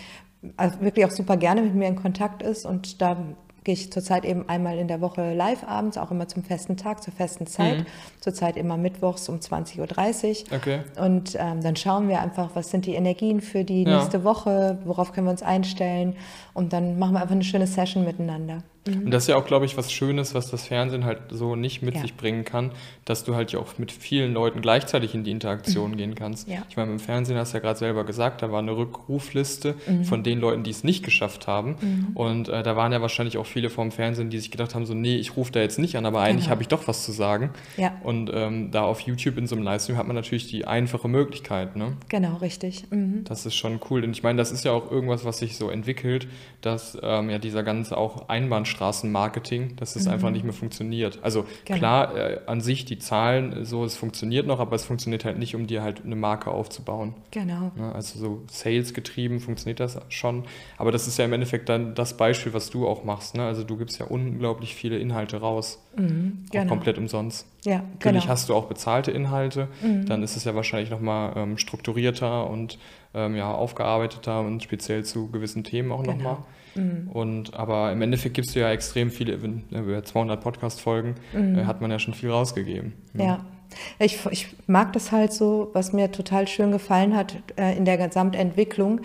also wirklich auch super gerne mit mir in Kontakt ist und da gehe ich zurzeit eben einmal in der Woche live abends, auch immer zum festen Tag, zur festen Zeit. Mhm. Zurzeit immer mittwochs um 20.30 Uhr. Okay. Und ähm, dann schauen wir einfach, was sind die Energien für die Ja. nächste Woche, worauf können wir uns einstellen. Und dann machen wir einfach eine schöne Session miteinander. Und das ist ja auch, glaube ich, was Schönes, was das Fernsehen halt so nicht mit Ja. sich bringen kann, dass du halt ja auch mit vielen Leuten gleichzeitig in die Interaktion gehen kannst. Ja. Ich meine, im Fernsehen hast du ja gerade selber gesagt, da war eine Rückrufliste Mhm. von den Leuten, die es nicht geschafft haben. Und äh, da waren ja wahrscheinlich auch viele vom Fernsehen, die sich gedacht haben, so, nee, ich rufe da jetzt nicht an, aber eigentlich Genau. habe ich doch was zu sagen. Ja. Und ähm, da auf YouTube in so einem Livestream hat man natürlich die einfache Möglichkeit, ne? Genau, richtig. Mhm. Das ist schon cool. Und ich meine, das ist ja auch irgendwas, was sich so entwickelt, dass ähm, ja dieser ganze auch Einbahnstraßenmarketing, dass es einfach nicht mehr funktioniert. Also Mhm. Genau. klar, äh, an sich die Zahlen, so, es funktioniert noch, aber es funktioniert halt nicht, um dir halt eine Marke aufzubauen. Genau. Ne? Also so Sales getrieben funktioniert das schon. Aber das ist ja im Endeffekt dann das Beispiel, was du auch machst. Ne? Also du gibst ja unglaublich viele Inhalte raus. Auch genau. komplett umsonst. Ja, Natürlich genau. Mhm. hast du auch bezahlte Inhalte, dann ist es ja wahrscheinlich nochmal ähm, strukturierter und ähm, ja, aufgearbeiteter und speziell zu gewissen Themen auch Genau. nochmal. Und aber im Endeffekt gibst du ja extrem viele, über 200 Podcast-Folgen Mhm. äh, hat man ja schon viel rausgegeben. Ja. Ich, ich mag das halt so, was mir total schön gefallen hat äh, in der Gesamtentwicklung,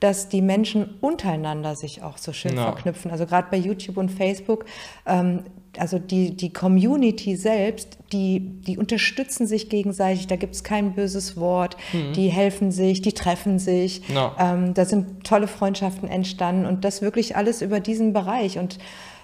dass die Menschen untereinander sich auch so schön Ja. verknüpfen. Also gerade bei YouTube und Facebook, ähm, also die, die Community selbst, die, die unterstützen sich gegenseitig, da gibt es kein böses Wort, die helfen sich, die treffen sich. Mhm. Ja. Ähm, da sind tolle Freundschaften entstanden und das wirklich alles über diesen Bereich. Und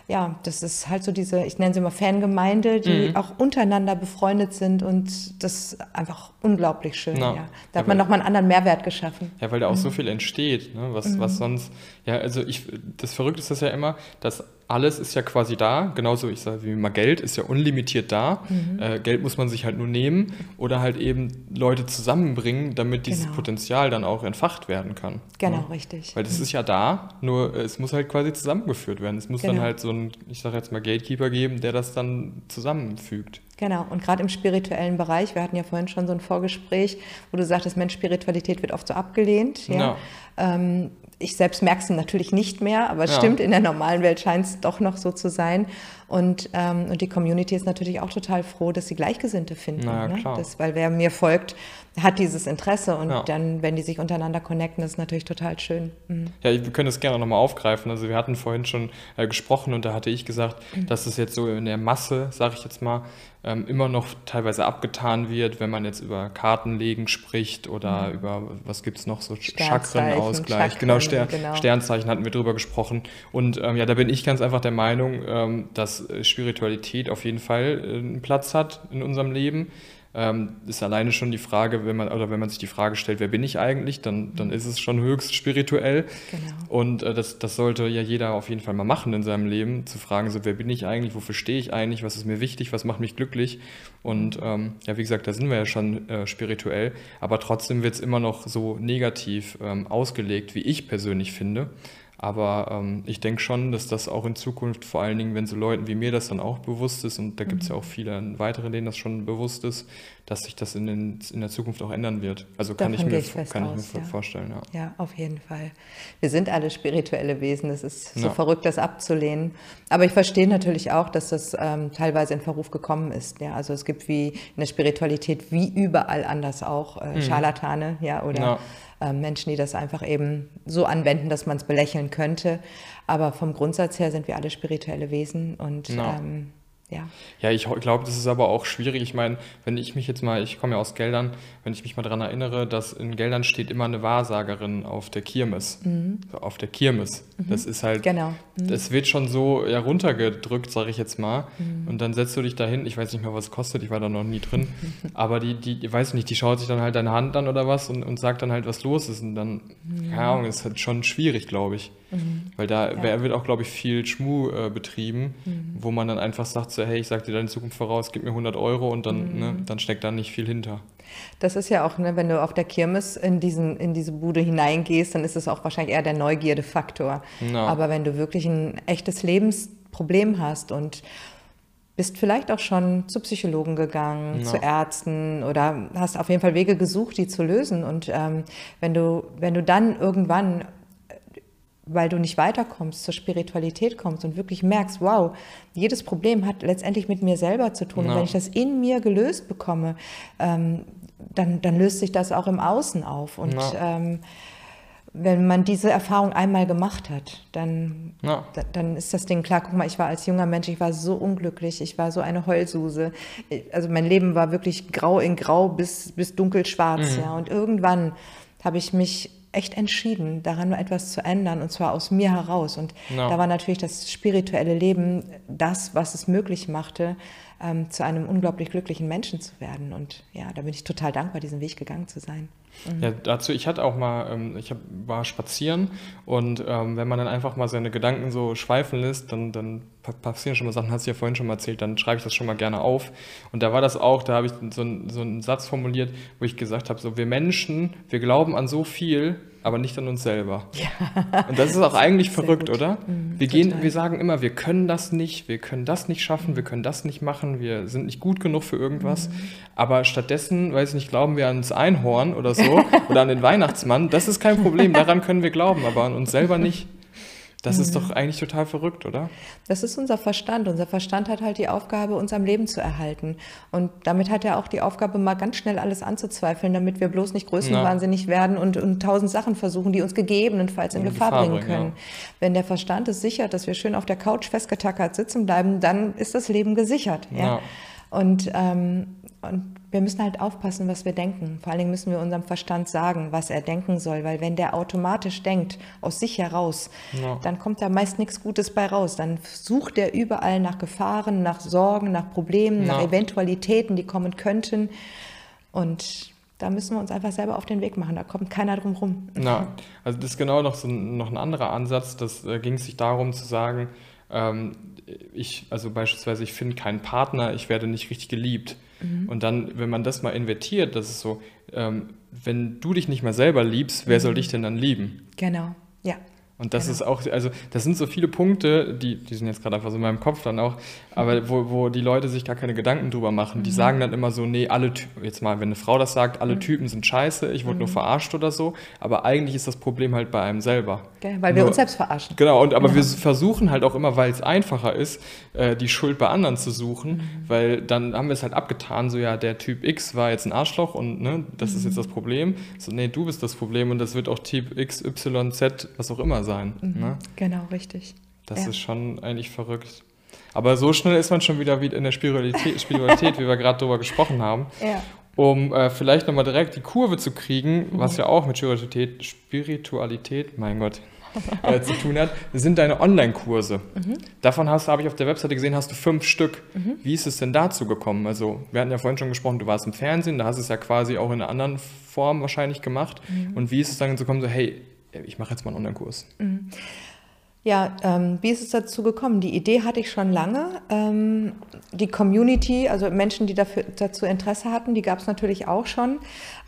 ja, das ist halt so diese, ich nenne sie mal Fangemeinde, die Mhm. auch untereinander befreundet sind und das einfach unglaublich schön. Ja. Ja. Da hat man nochmal einen anderen Mehrwert geschaffen. Ja, weil da auch Mhm. so viel entsteht, ne? was, was sonst, ja, also ich, das Verrückte ist das ja immer, dass alles ist ja quasi da, genauso ich sage wie immer Geld ist ja unlimitiert da. Mhm. Äh, Geld muss man sich halt nur nehmen oder halt eben Leute zusammenbringen, damit dieses Genau. Potenzial dann auch entfacht werden kann. Genau, ne? richtig. Weil das ist ja da, nur es muss halt quasi zusammengeführt werden. Es muss dann Genau. halt so ein, ich sage jetzt mal Gatekeeper geben, der das dann zusammenfügt. Genau, und gerade im spirituellen Bereich, wir hatten ja vorhin schon so ein Vorgespräch, wo du sagtest, Mensch, Spiritualität wird oft so abgelehnt. Ja. Ja. Ähm, ich selbst merke es natürlich nicht mehr, aber es Ja. stimmt, in der normalen Welt scheint es doch noch so zu sein. Und, ähm, und die Community ist natürlich auch total froh, dass sie Gleichgesinnte finden. Na ja, ne? klar. Das, weil wer mir folgt, hat dieses Interesse und Ja. dann, wenn die sich untereinander connecten, ist natürlich total schön. Mhm. Ja, wir können das gerne nochmal aufgreifen. Also wir hatten vorhin schon äh, gesprochen und da hatte ich gesagt, dass es jetzt so in der Masse, sage ich jetzt mal, immer noch teilweise abgetan wird, wenn man jetzt über Kartenlegen spricht oder über, was gibt's noch, so Chakrenausgleich. Chakren, genau, Ster genau. Sternzeichen hatten wir drüber gesprochen. Und ähm, ja, da bin ich ganz einfach der Meinung, ähm, dass Spiritualität auf jeden Fall äh, einen Platz hat in unserem Leben. Ähm, ist alleine schon die Frage, wenn man, oder wenn man sich die Frage stellt, wer bin ich eigentlich, dann, dann ist es schon höchst spirituell. Genau. Und äh, das, das sollte ja jeder auf jeden Fall mal machen in seinem Leben, zu fragen, so wer bin ich eigentlich, wofür stehe ich eigentlich, was ist mir wichtig, was macht mich glücklich. Und ähm, ja, wie gesagt, da sind wir ja schon äh, spirituell, aber trotzdem wird es immer noch so negativ ähm, ausgelegt, wie ich persönlich finde. Aber ähm, ich denke schon, dass das auch in Zukunft, vor allen Dingen, wenn so Leuten wie mir das dann auch bewusst ist, und da gibt es ja auch viele weitere, denen das schon bewusst ist, dass sich das in, den, in der Zukunft auch ändern wird. Also kann Davon ich gehe mir, ich kann ich aus, mir ja. vorstellen, ja. Ja, auf jeden Fall. Wir sind alle spirituelle Wesen. Es ist so Ja. verrückt, das abzulehnen. Aber ich verstehe natürlich auch, dass das ähm, teilweise in Verruf gekommen ist. Ja, also es gibt wie in der Spiritualität wie überall anders auch äh, Scharlatane, ja, oder Mhm. Menschen, die das einfach eben so anwenden, dass man es belächeln könnte. Aber vom Grundsatz her sind wir alle spirituelle Wesen und Ja. ähm, ja. Ja, ich glaube, das ist aber auch schwierig. Ich meine, wenn ich mich jetzt mal, ich komme ja aus Geldern, wenn ich mich mal daran erinnere, dass in Geldern steht immer eine Wahrsagerin auf der Kirmes. So, auf der Kirmes. Das ist halt, Genau. das wird schon so ja, runtergedrückt, sage ich jetzt mal. Und dann setzt du dich dahin, ich weiß nicht mehr, was es kostet, ich war da noch nie drin, aber die, die, ich weiß nicht, die schaut sich dann halt deine Hand an oder was und, und sagt dann halt, was los ist. Und dann, keine Ahnung, ist halt schon schwierig, glaube ich. Weil da wer- wird auch, glaube ich, viel Schmu äh, betrieben, wo man dann einfach sagt, so, hey, ich sag dir deine Zukunft voraus, gib mir 100 Euro und dann, ne, dann steckt da nicht viel hinter. Das ist ja auch, ne, wenn du auf der Kirmes in, diesen, in diese Bude hineingehst, dann ist es auch wahrscheinlich eher der Neugierdefaktor. No. Aber wenn du wirklich ein echtes Lebensproblem hast und bist vielleicht auch schon zu Psychologen gegangen, no. zu Ärzten oder hast auf jeden Fall Wege gesucht, die zu lösen. Und ähm, wenn, du, wenn du dann irgendwann weil du nicht weiterkommst, zur Spiritualität kommst und wirklich merkst, wow, jedes Problem hat letztendlich mit mir selber zu tun. No. Und wenn ich das in mir gelöst bekomme, ähm, dann, dann löst sich das auch im Außen auf. Und no. ähm, wenn man diese Erfahrung einmal gemacht hat, dann, da, dann ist das Ding klar. Guck mal, ich war als junger Mensch, ich war so unglücklich, ich war so eine Heulsuse. Also mein Leben war wirklich grau in grau bis, bis dunkelschwarz. Mhm. Ja. Und irgendwann habe ich mich echt entschieden, daran etwas zu ändern und zwar aus mir heraus. Und no. da war natürlich das spirituelle Leben das, was es möglich machte, ähm, zu einem unglaublich glücklichen Menschen zu werden. Und ja, da bin ich total dankbar, diesen Weg gegangen zu sein. Mhm. Ja, dazu, ich hatte auch mal, ähm, ich hab, war spazieren und ähm, wenn man dann einfach mal seine Gedanken so schweifen lässt, dann, dann passieren schon mal Sachen, hast du ja vorhin schon mal erzählt, dann schreibe ich das schon mal gerne auf. Und da war das auch, da habe ich so, so einen Satz formuliert, wo ich gesagt habe, so wir Menschen, wir glauben an so viel, aber nicht an uns selber. Ja. Und das ist auch eigentlich verrückt, gut. oder? Mhm, wir gehen, wir sagen immer, wir können das nicht, wir können das nicht schaffen, wir können das nicht machen, wir sind nicht gut genug für irgendwas. Mhm. Aber stattdessen, weiß ich nicht, glauben wir ans Einhorn oder so oder an den Weihnachtsmann. Das ist kein Problem, daran können wir glauben, aber an uns selber nicht. Das mhm. ist doch eigentlich total verrückt, oder? Das ist unser Verstand. Unser Verstand hat halt die Aufgabe, uns am Leben zu erhalten. Und damit hat er auch die Aufgabe, mal ganz schnell alles anzuzweifeln, damit wir bloß nicht größenwahnsinnig werden und, und tausend Sachen versuchen, die uns gegebenenfalls in, in Gefahr, Gefahr, bringen können. Ja. Wenn der Verstand es sichert, dass wir schön auf der Couch festgetackert sitzen bleiben, dann ist das Leben gesichert. Ja. ja. Und, ähm, und wir müssen halt aufpassen, was wir denken. Vor allen Dingen müssen wir unserem Verstand sagen, was er denken soll, weil wenn der automatisch denkt, aus sich heraus, ja. dann kommt da meist nichts Gutes bei raus. Dann sucht er überall nach Gefahren, nach Sorgen, nach Problemen, ja. nach Eventualitäten, die kommen könnten. Und da müssen wir uns einfach selber auf den Weg machen. Da kommt keiner drum rum. Ja, also das ist genau noch, so ein, noch ein anderer Ansatz. Das äh, ging sich darum zu sagen, ähm, ich, also beispielsweise, ich finde keinen Partner, ich werde nicht richtig geliebt. Mhm. Und dann, wenn man das mal invertiert, das ist so, ähm, wenn du dich nicht mehr selber liebst, wer mhm. soll dich denn dann lieben? Genau, ja. Und das genau. ist auch, also das sind so viele Punkte, die, die sind jetzt gerade einfach so in meinem Kopf dann auch, aber wo, wo die Leute sich gar keine Gedanken drüber machen. Die mhm. sagen dann immer so, nee, alle Typen, jetzt mal, wenn eine Frau das sagt, alle mhm. Typen sind scheiße, ich wurde mhm. nur verarscht oder so, aber eigentlich ist das Problem halt bei einem selber. Okay, weil wir nur, uns selbst verarschen. Genau, und aber wir versuchen halt auch immer, weil es einfacher ist, äh, die Schuld bei anderen zu suchen, mhm. weil dann haben wir es halt abgetan, so ja, der Typ X war jetzt ein Arschloch und ne, das ist jetzt mhm. das Problem. So, nee, du bist das Problem und das wird auch Typ X, Y, Z, was auch immer sein. Mhm. Ne? Genau, richtig. Das ja. ist schon eigentlich verrückt. Aber so schnell ist man schon wieder in der Spiritualität, Spiritualität wie wir gerade darüber gesprochen haben. Ja. Um äh, vielleicht nochmal direkt die Kurve zu kriegen, mhm. was ja auch mit Spiritualität, Spiritualität, mein Gott, äh, zu tun hat, sind deine Online-Kurse. Mhm. Davon hast, habe ich auf der Webseite gesehen, hast du fünf Stück. Mhm. Wie ist es denn dazu gekommen? Also, wir hatten ja vorhin schon gesprochen, du warst im Fernsehen, da hast du es ja quasi auch in einer anderen Form wahrscheinlich gemacht. Mhm. Und wie ist es dann gekommen, so, hey, ich mache jetzt mal einen Online-Kurs? Mhm. Ja, ähm, wie ist es dazu gekommen? Die Idee hatte ich schon lange. Ähm, die Community, also Menschen, die dafür, dazu Interesse hatten, die gab es natürlich auch schon.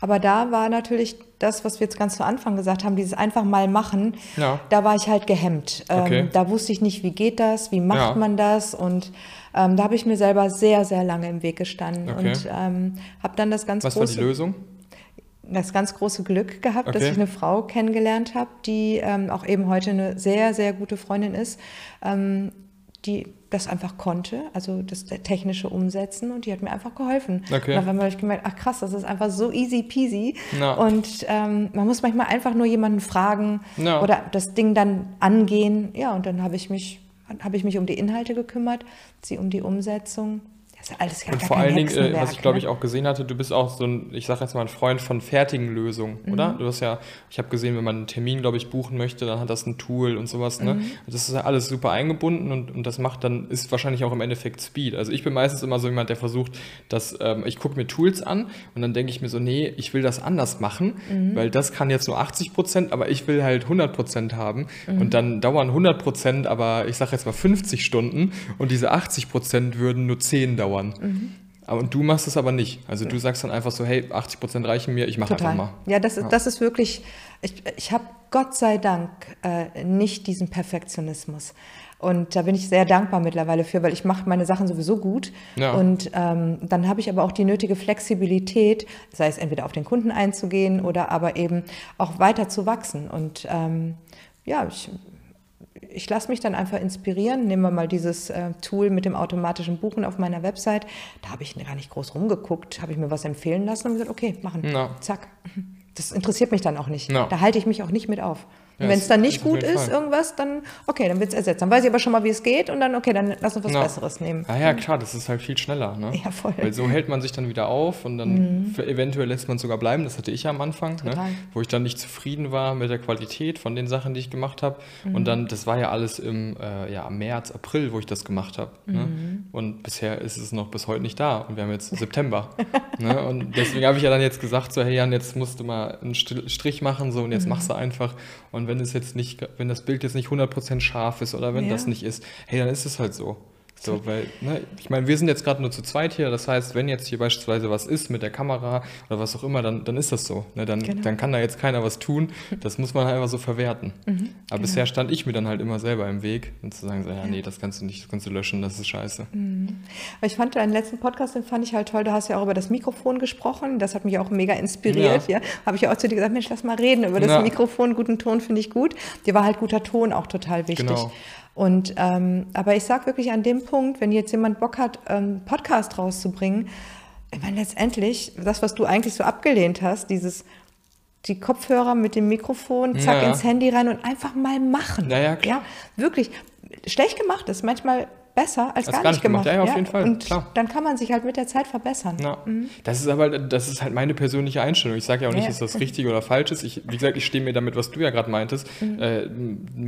Aber da war natürlich das, was wir jetzt ganz zu Anfang gesagt haben, dieses einfach mal machen, ja. da war ich halt gehemmt. Ähm, okay. Da wusste ich nicht, wie geht das, wie macht ja. man das und ähm, da habe ich mir selber sehr, sehr lange im Weg gestanden okay. und ähm, habe dann das ganz Was große... Was war die Lösung? Das ganz große Glück gehabt, okay. dass ich eine Frau kennengelernt habe, die ähm, auch eben heute eine sehr, sehr gute Freundin ist, ähm, die das einfach konnte, also das technische Umsetzen und die hat mir einfach geholfen. Okay. Und einmal habe ich gemerkt, ach krass, das ist einfach so easy peasy. No. Und ähm, man muss manchmal einfach nur jemanden fragen no. oder das Ding dann angehen. Ja, und dann habe ich mich habe ich mich um die Inhalte gekümmert, sie um die Umsetzung ist alles gar, Und vor allen Dingen, äh, was ich glaube ich ne? auch gesehen hatte, du bist auch so ein, ich sage jetzt mal, ein Freund von fertigen Lösungen, mhm. oder? Du hast ja, ich habe gesehen, wenn man einen Termin, glaube ich, buchen möchte, dann hat das ein Tool und sowas. Ne? Mhm. Das ist ja alles super eingebunden und, und das macht dann, ist wahrscheinlich auch im Endeffekt Speed. Also ich bin meistens immer so jemand, der versucht, dass ähm, ich gucke mir Tools an und dann denke ich mir so, nee, ich will das anders machen, mhm. weil das kann jetzt nur 80 Prozent, aber ich will halt 100 Prozent haben und mhm. dann dauern 100 Prozent, aber ich sage jetzt mal 50 Stunden und diese 80 Prozent würden nur 10 dauern dauern. Mhm. Aber und du machst es aber nicht. Also du sagst dann einfach so, hey, 80 Prozent reichen mir, ich mache einfach mal. Ja, das, ja. das ist wirklich, ich, ich habe Gott sei Dank äh, nicht diesen Perfektionismus. Und da bin ich sehr dankbar mittlerweile für, weil ich mache meine Sachen sowieso gut. Ja. Und ähm, dann habe ich aber auch die nötige Flexibilität, sei es entweder auf den Kunden einzugehen oder aber eben auch weiter zu wachsen. Und ähm, ja, ich, ich lasse mich dann einfach inspirieren. Nehmen wir mal dieses äh, Tool mit dem automatischen Buchen auf meiner Website. Da habe ich gar nicht groß rumgeguckt, habe ich mir was empfehlen lassen und gesagt, okay, machen. Ja. Zack. Das interessiert mich dann auch nicht. Ja. Da halte ich mich auch nicht mit auf. Ja, wenn es dann nicht gut ist, Fall. irgendwas, dann okay, dann wird es ersetzt. Dann weiß ich aber schon mal, wie es geht und dann, okay, dann lass uns was ja. Besseres nehmen. Ja, ja, klar, das ist halt viel schneller. Ne? Ja, voll. Weil so hält man sich dann wieder auf und dann mhm. eventuell lässt man es sogar bleiben. Das hatte ich ja am Anfang, ne? wo ich dann nicht zufrieden war mit der Qualität von den Sachen, die ich gemacht habe. Mhm. Und dann, das war ja alles im äh, ja, März, April, wo ich das gemacht habe. Ne? Mhm. Ne? Und bisher ist es noch bis heute nicht da und wir haben jetzt September. ne? Und deswegen habe ich ja dann jetzt gesagt, so, hey Jan, jetzt musst du mal einen Strich machen so und jetzt mhm. machst du einfach. Und wenn es jetzt nicht wenn das Bild jetzt nicht 100% scharf ist oder wenn ja. das nicht ist, hey, dann ist es halt so. So, weil, ne, ich meine, wir sind jetzt gerade nur zu zweit hier, das heißt, wenn jetzt hier beispielsweise was ist mit der Kamera oder was auch immer, dann, dann ist das so. Ne? Dann, genau. dann kann da jetzt keiner was tun. Das muss man halt einfach so verwerten. Mhm, Aber genau. bisher stand ich mir dann halt immer selber im Weg und zu sagen, so, ja, ja, nee, das kannst du nicht, das kannst du löschen, das ist scheiße. Mhm. Aber ich fand deinen letzten Podcast, den fand ich halt toll, du hast ja auch über das Mikrofon gesprochen, das hat mich auch mega inspiriert. Ja. ja. Habe ich auch zu dir gesagt, Mensch, lass mal reden über das ja. Mikrofon, guten Ton finde ich gut. Dir war halt guter Ton auch total wichtig. Genau. Und ähm, aber ich sage wirklich an dem Punkt, wenn jetzt jemand Bock hat, einen Podcast rauszubringen, ich meine letztendlich das, was du eigentlich so abgelehnt hast, dieses die Kopfhörer mit dem Mikrofon, zack, ja. ins Handy rein und einfach mal machen. Ja, ja, klar. ja wirklich. Schlecht gemacht ist manchmal besser als, als gar, gar, nicht gemacht. gemacht. Ja, ja, auf jeden Fall. Und Klar. dann kann man sich halt mit der Zeit verbessern. Mhm. Das ist aber, das ist halt meine persönliche Einstellung. Ich sage ja auch nicht, dass das richtig oder falsch ist. Ich, wie gesagt, ich stehe mir damit, was du ja gerade meintest, mhm. äh,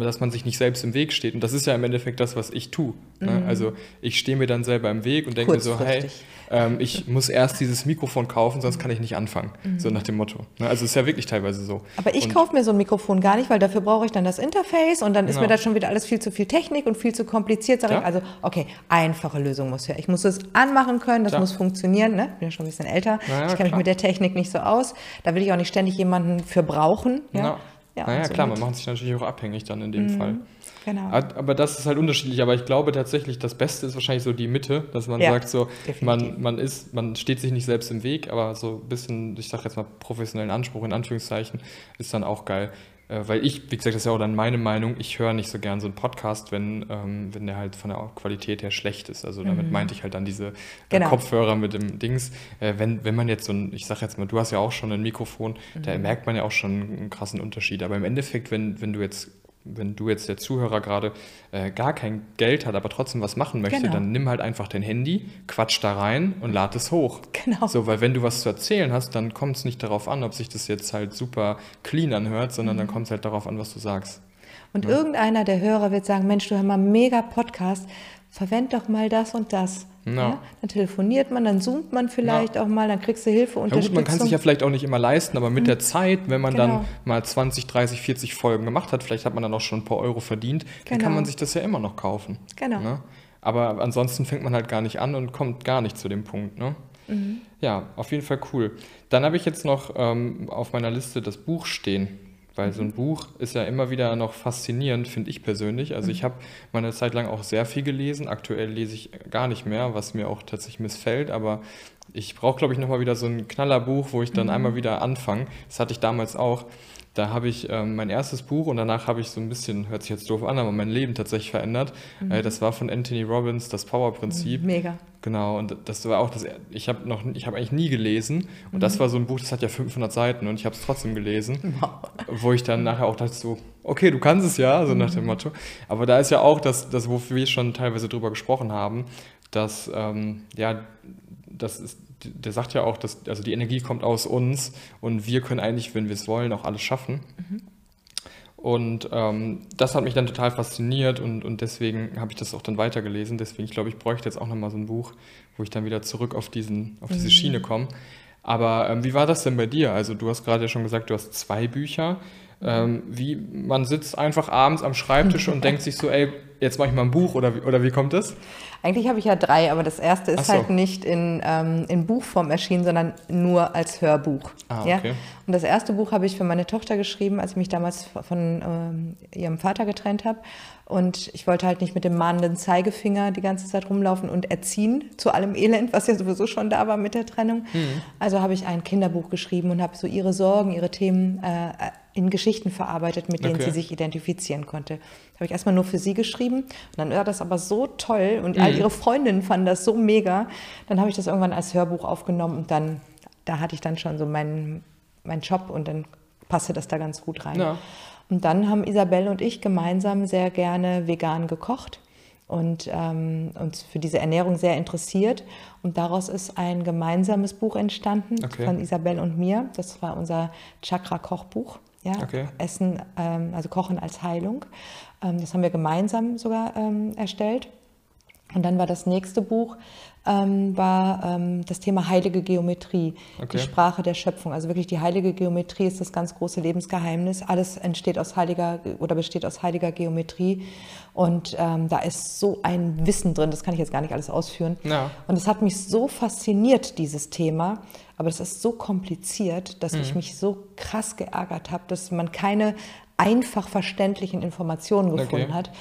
dass man sich nicht selbst im Weg steht. Und das ist ja im Endeffekt das, was ich tue. Ne? Mhm. Also ich stehe mir dann selber im Weg und denke mir so, hey, ähm, ich muss erst dieses Mikrofon kaufen, sonst kann ich nicht anfangen. Mhm. So nach dem Motto. Ne? Also ist ja wirklich teilweise so. Aber ich kaufe mir so ein Mikrofon gar nicht, weil dafür brauche ich dann das Interface und dann ist mir das schon wieder alles viel zu viel Technik und viel zu kompliziert. Sag ich, also, okay, einfache Lösung muss her. Ich muss es anmachen können, das ja. muss funktionieren. Ne? Ich bin ja schon ein bisschen älter. Ja, ich kenne mich mit der Technik nicht so aus. Da will ich auch nicht ständig jemanden für brauchen. Ja, ja, naja, klar, man macht sich natürlich auch abhängig dann in dem mhm. Fall. Genau. Aber das ist halt unterschiedlich. Aber ich glaube tatsächlich, das Beste ist wahrscheinlich so die Mitte, dass man ja, sagt, so, man, man ist, man steht sich nicht selbst im Weg, aber so ein bisschen, ich sage jetzt mal, professionellen Anspruch in Anführungszeichen, ist dann auch geil. Äh, weil ich, wie gesagt, das ist ja auch dann meine Meinung, ich höre nicht so gern so einen Podcast, wenn, ähm, wenn der halt von der Qualität her schlecht ist. Also damit mhm. meinte ich halt dann diese äh, genau. Kopfhörer mit dem Dings. Äh, wenn, wenn man jetzt so ein, ich sag jetzt mal, du hast ja auch schon ein Mikrofon, mhm. da merkt man ja auch schon einen krassen Unterschied. Aber im Endeffekt, wenn, wenn du jetzt wenn du jetzt der Zuhörer gerade äh, gar kein Geld hat, aber trotzdem was machen möchte, genau. dann nimm halt einfach dein Handy, quatsch da rein und lad es hoch. Genau. So, weil wenn du was zu erzählen hast, dann kommt es nicht darauf an, ob sich das jetzt halt super clean anhört, sondern mhm. dann kommt es halt darauf an, was du sagst. Und ja. irgendeiner der Hörer wird sagen, Mensch, du hör mal mega Podcast, verwend doch mal das und das. No. Ja, dann telefoniert man, dann zoomt man vielleicht no. auch mal, dann kriegst du Hilfe, Unterstützung. Ja, gut, man kann sich ja vielleicht auch nicht immer leisten, aber mit mhm. der Zeit, wenn man genau. dann mal 20, 30, 40 Folgen gemacht hat, vielleicht hat man dann auch schon ein paar Euro verdient, genau. dann kann genau. man sich das ja immer noch kaufen. Genau. Ne? Aber ansonsten fängt man halt gar nicht an und kommt gar nicht zu dem Punkt. Ne? Mhm. Ja, auf jeden Fall cool. Dann habe ich jetzt noch ähm, auf meiner Liste das Buch stehen. Weil so ein mhm. Buch ist ja immer wieder noch faszinierend, finde ich persönlich. Also ich mhm. habe meine Zeit lang auch sehr viel gelesen. Aktuell lese ich gar nicht mehr, was mir auch tatsächlich missfällt. Aber ich brauche, glaube ich, nochmal wieder so ein Knallerbuch, wo ich dann mhm. einmal wieder anfange. Das hatte ich damals auch. Da habe ich ähm, mein erstes Buch und danach habe ich so ein bisschen, hört sich jetzt doof an, aber mein Leben tatsächlich verändert. Mhm. Äh, das war von Anthony Robbins, das Power-Prinzip. Mega. Genau, und das war auch das, ich habe noch, ich habe eigentlich nie gelesen und mhm. das war so ein Buch, das hat ja 500 Seiten und ich habe es trotzdem gelesen, wow. wo ich dann nachher auch dachte so, okay, du kannst es ja, so nach dem mhm. Motto. Aber da ist ja auch das, das wofür wir schon teilweise drüber gesprochen haben, dass, ähm, ja, das ist der sagt ja auch, dass also die Energie kommt aus uns und wir können eigentlich, wenn wir es wollen, auch alles schaffen. Mhm. Und ähm, das hat mich dann total fasziniert und, und deswegen habe ich das auch dann weitergelesen. Deswegen, ich glaube, ich bräuchte jetzt auch nochmal so ein Buch, wo ich dann wieder zurück auf, diesen, auf diese mhm. Schiene komme. Aber ähm, wie war das denn bei dir? Also du hast gerade ja schon gesagt, du hast zwei Bücher. Ähm, wie man sitzt einfach abends am Schreibtisch und denkt sich so, ey, jetzt mache ich mal ein Buch oder, oder wie kommt das? Eigentlich habe ich ja drei, aber das erste ist so. halt nicht in, ähm, in Buchform erschienen, sondern nur als Hörbuch. Ah, okay. ja? Und das erste Buch habe ich für meine Tochter geschrieben, als ich mich damals von ähm, ihrem Vater getrennt habe. Und ich wollte halt nicht mit dem mahnenden Zeigefinger die ganze Zeit rumlaufen und erziehen zu allem Elend, was ja sowieso schon da war mit der Trennung. Mhm. Also habe ich ein Kinderbuch geschrieben und habe so ihre Sorgen, ihre Themen äh, in Geschichten verarbeitet, mit denen okay. sie sich identifizieren konnte. Habe ich erstmal nur für sie geschrieben und dann war das aber so toll und mhm. all ihre Freundinnen fanden das so mega. Dann habe ich das irgendwann als Hörbuch aufgenommen und dann, da hatte ich dann schon so meinen, meinen Job und dann passte das da ganz gut rein. Ja. Und dann haben Isabelle und ich gemeinsam sehr gerne vegan gekocht und ähm, uns für diese Ernährung sehr interessiert. Und daraus ist ein gemeinsames Buch entstanden okay. von Isabelle und mir. Das war unser Chakra-Kochbuch. Ja? Okay. Essen, ähm, also Kochen als Heilung. Ähm, das haben wir gemeinsam sogar ähm, erstellt. Und dann war das nächste Buch, ähm, war ähm, das Thema heilige Geometrie, okay. die Sprache der Schöpfung. Also wirklich die heilige Geometrie ist das ganz große Lebensgeheimnis. Alles entsteht aus heiliger oder besteht aus heiliger Geometrie. Und ähm, da ist so ein Wissen drin, das kann ich jetzt gar nicht alles ausführen. Ja. Und es hat mich so fasziniert, dieses Thema. Aber es ist so kompliziert, dass mhm. ich mich so krass geärgert habe, dass man keine einfach verständlichen Informationen gefunden okay. hat.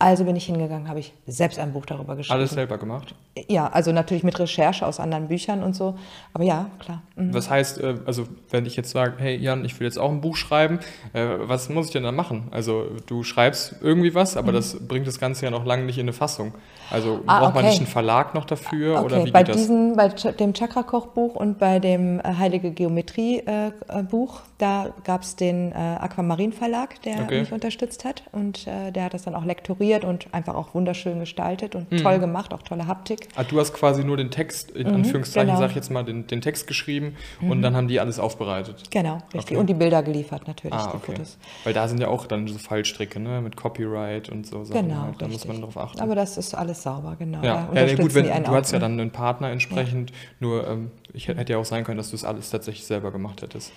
Also bin ich hingegangen, habe ich selbst ein Buch darüber geschrieben. Alles selber gemacht? Ja, also natürlich mit Recherche aus anderen Büchern und so. Aber ja, klar. Mhm. Was heißt, äh, also wenn ich jetzt sage, hey Jan, ich will jetzt auch ein Buch schreiben, äh, was muss ich denn da machen? Also du schreibst irgendwie was, aber mhm. das bringt das Ganze ja noch lange nicht in eine Fassung. Also ah, braucht okay. man nicht einen Verlag noch dafür okay. oder wie bei geht diesen, das? Bei dem Chakra-Kochbuch und bei dem äh, Heilige Geometrie-Buch, da gab es den Aquamarin Verlag, der okay. mich unterstützt hat und der hat das dann auch lektoriert und einfach auch wunderschön gestaltet und mhm. toll gemacht, auch tolle Haptik. Ah, du hast quasi nur den Text, in mhm, Anführungszeichen, genau. sag ich jetzt mal, den, den Text geschrieben mhm. und dann haben die alles aufbereitet. Genau, richtig. Okay. Und die Bilder geliefert natürlich, ah, okay. Fotos. Weil da sind ja auch dann so Fallstricke, ne? mit Copyright und so Sachen. Genau, halt. Da muss man darauf achten. Aber das ist alles sauber, genau. Ja, ja, ja gut, wenn, du hast ja dann einen Partner entsprechend, ja. nur ähm, ich hätte ja auch sein können, dass du es alles tatsächlich selber gemacht hättest.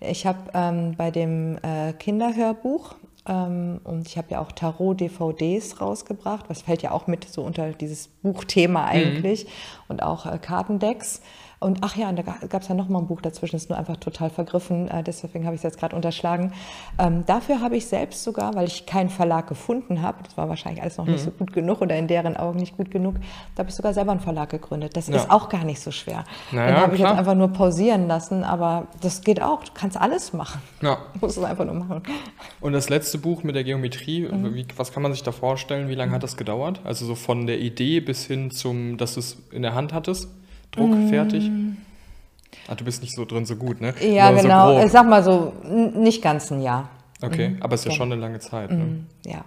Ich habe ähm, bei dem äh, Kinderhörbuch ähm, und ich habe ja auch Tarot-DVDs rausgebracht, was fällt ja auch mit so unter dieses Buchthema mhm. eigentlich. Mhm. Und auch äh, Kartendecks. Und ach ja, und da gab es ja noch mal ein Buch dazwischen, ist nur einfach total vergriffen, äh, deswegen habe ich es jetzt gerade unterschlagen. Ähm, dafür habe ich selbst sogar, weil ich keinen Verlag gefunden habe, das war wahrscheinlich alles noch mhm. nicht so gut genug oder in deren Augen nicht gut genug, da habe ich sogar selber einen Verlag gegründet. Das ja. ist auch gar nicht so schwer. Naja, Den habe ich jetzt einfach nur pausieren lassen, aber das geht auch, du kannst alles machen. Ja. Du musst es einfach nur machen. Und das letzte Buch mit der Geometrie, mhm. wie, was kann man sich da vorstellen? Wie lange mhm. hat das gedauert? Also so von der Idee bis hin zum, dass du es in der Hand hattest? Druck mm. fertig? Ah, du bist nicht so drin so gut, ne? Ja, aber genau. So ich sag mal so, nicht ganz ein Jahr. Okay, mhm. aber es ist ja, ja schon eine lange Zeit. Ne? Mhm. Ja.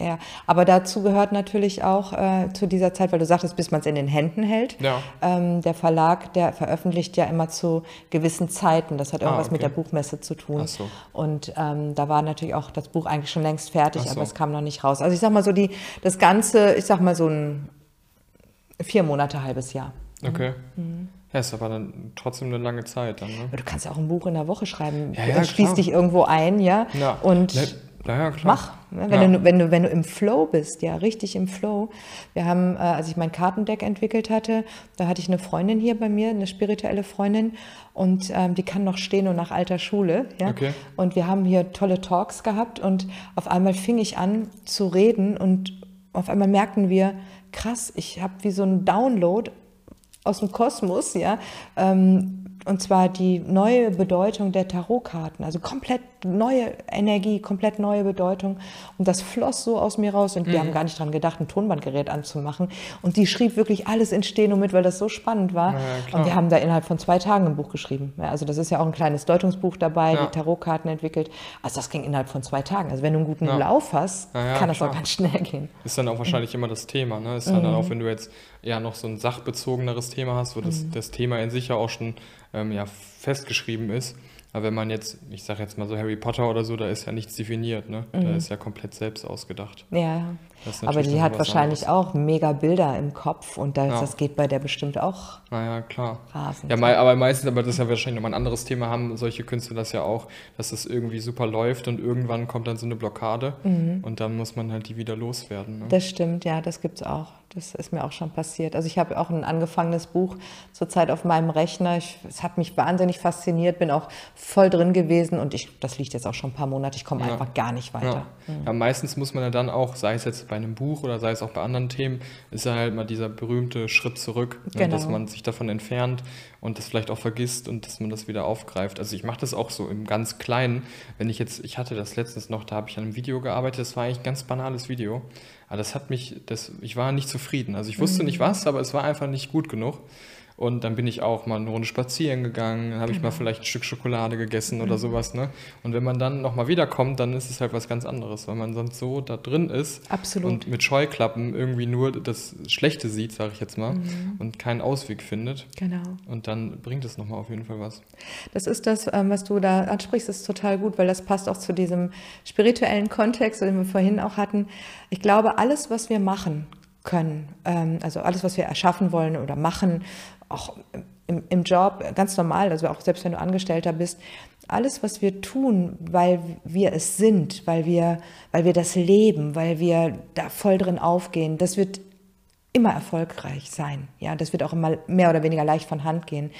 Ja, aber dazu gehört natürlich auch äh, zu dieser Zeit, weil du sagtest, bis man es in den Händen hält. Ja. Ähm, der Verlag, der veröffentlicht ja immer zu gewissen Zeiten. Das hat irgendwas ah, okay. mit der Buchmesse zu tun. Ach so. Und ähm, da war natürlich auch das Buch eigentlich schon längst fertig, so. aber es kam noch nicht raus. Also ich sag mal so, die, das Ganze, ich sag mal so ein vier Monate, halbes Jahr. Okay. Mhm. Ja, ist aber dann trotzdem eine lange Zeit dann, ne? Du kannst ja auch ein Buch in der Woche schreiben. Ja, ja, Schließ dich irgendwo ein, ja. ja. Und ja, ja, mach. Ne? Wenn, du, wenn, du, wenn du im Flow bist, ja, richtig im Flow. Wir haben, äh, als ich mein Kartendeck entwickelt hatte, da hatte ich eine Freundin hier bei mir, eine spirituelle Freundin, und ähm, die kann noch stehen und nach alter Schule. Ja? Okay. Und wir haben hier tolle Talks gehabt und auf einmal fing ich an zu reden und auf einmal merkten wir, krass, ich habe wie so einen Download aus dem Kosmos, ja, ähm, und zwar die neue Bedeutung der Tarotkarten, also komplett neue Energie, komplett neue Bedeutung. Und das floss so aus mir raus und mhm. wir haben gar nicht dran gedacht, ein Tonbandgerät anzumachen. Und die schrieb wirklich alles in Steno mit, weil das so spannend war. Ja, und wir haben da innerhalb von zwei Tagen ein Buch geschrieben. Ja, also das ist ja auch ein kleines Deutungsbuch dabei, ja. die Tarotkarten entwickelt. Also das ging innerhalb von zwei Tagen. Also wenn du einen guten Lauf hast, kann das klar. auch ganz schnell gehen. Ist dann auch wahrscheinlich mhm. immer das Thema. Ne? Ist mhm. dann auch, wenn du jetzt ja noch so ein sachbezogeneres Thema hast, wo das, mhm. das Thema in sich ja auch schon ähm, ja, festgeschrieben ist, Aber wenn man jetzt, ich sage jetzt mal so Harry Potter oder so, da ist ja nichts definiert, ne? Da ist ja komplett selbst ausgedacht. Ja, aber die hat wahrscheinlich auch mega Bilder im Kopf und das, Ja. das geht bei der bestimmt auch Naja, klar. rasend. Ja, aber meistens, aber das ist ja wahrscheinlich nochmal ein anderes Thema, haben solche Künstler das ja auch, dass das irgendwie super läuft und irgendwann kommt dann so eine Blockade und dann muss man halt die wieder loswerden. Ne? Das stimmt, ja, das gibt's auch. Das ist mir auch schon passiert. Also ich habe auch ein angefangenes Buch zurzeit auf meinem Rechner. Ich, es hat mich wahnsinnig fasziniert, bin auch voll drin gewesen und ich, das liegt jetzt auch schon ein paar Monate. Ich komme Ja. einfach gar nicht weiter. Ja. ja, meistens muss man ja dann auch, sei es jetzt bei einem Buch oder sei es auch bei anderen Themen, ist ja halt mal dieser berühmte Schritt zurück, ne, Genau. dass man sich davon entfernt und das vielleicht auch vergisst und dass man das wieder aufgreift. Also ich mache das auch so im ganz Kleinen. Wenn ich jetzt, ich hatte das letztens noch, da habe ich an einem Video gearbeitet, das war eigentlich ein ganz banales Video. Aber das hat mich, das, ich war nicht zufrieden. Also ich wusste nicht was, aber es war einfach nicht gut genug. Und dann bin ich auch mal eine Runde spazieren gegangen, dann habe ich mal vielleicht ein Stück Schokolade gegessen oder sowas. Ne? Und wenn man dann nochmal wiederkommt, dann ist es halt was ganz anderes, weil man sonst so da drin ist Absolut. und mit Scheuklappen irgendwie nur das Schlechte sieht, sage ich jetzt mal, Mhm. und keinen Ausweg findet. Genau. Und dann bringt es nochmal auf jeden Fall was. Das ist das, ähm, was du da ansprichst, ist total gut, weil das passt auch zu diesem spirituellen Kontext, den wir vorhin auch hatten. Ich glaube, alles, was wir machen können, ähm, also alles, was wir erschaffen wollen oder machen, auch im, im Job, ganz normal, also auch selbst wenn du Angestellter bist, alles, was wir tun, weil wir es sind, weil wir, weil wir das leben, weil wir da voll drin aufgehen, das wird immer erfolgreich sein. Ja, das wird auch immer mehr oder weniger leicht von Hand gehen.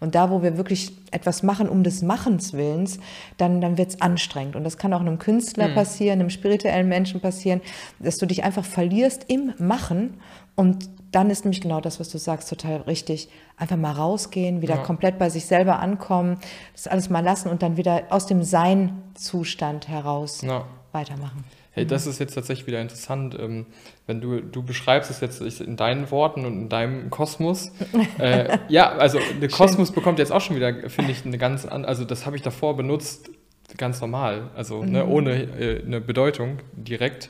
Und da, wo wir wirklich etwas machen um des Machens Willens, dann, dann wird es anstrengend. Und das kann auch einem Künstler passieren, einem spirituellen Menschen passieren, dass du dich einfach verlierst im Machen. Und dann ist nämlich genau das, was du sagst, total richtig. Einfach mal rausgehen, wieder Ja. komplett bei sich selber ankommen, das alles mal lassen und dann wieder aus dem Sein-Zustand heraus Ja. weitermachen. Hey, das ist jetzt tatsächlich wieder interessant, ähm, wenn du, du beschreibst es jetzt in deinen Worten und in deinem Kosmos. äh, ja, also der Kosmos bekommt jetzt auch schon wieder, finde ich, eine ganz an, also das habe ich davor benutzt, ganz normal, also ne, ohne äh, eine Bedeutung direkt.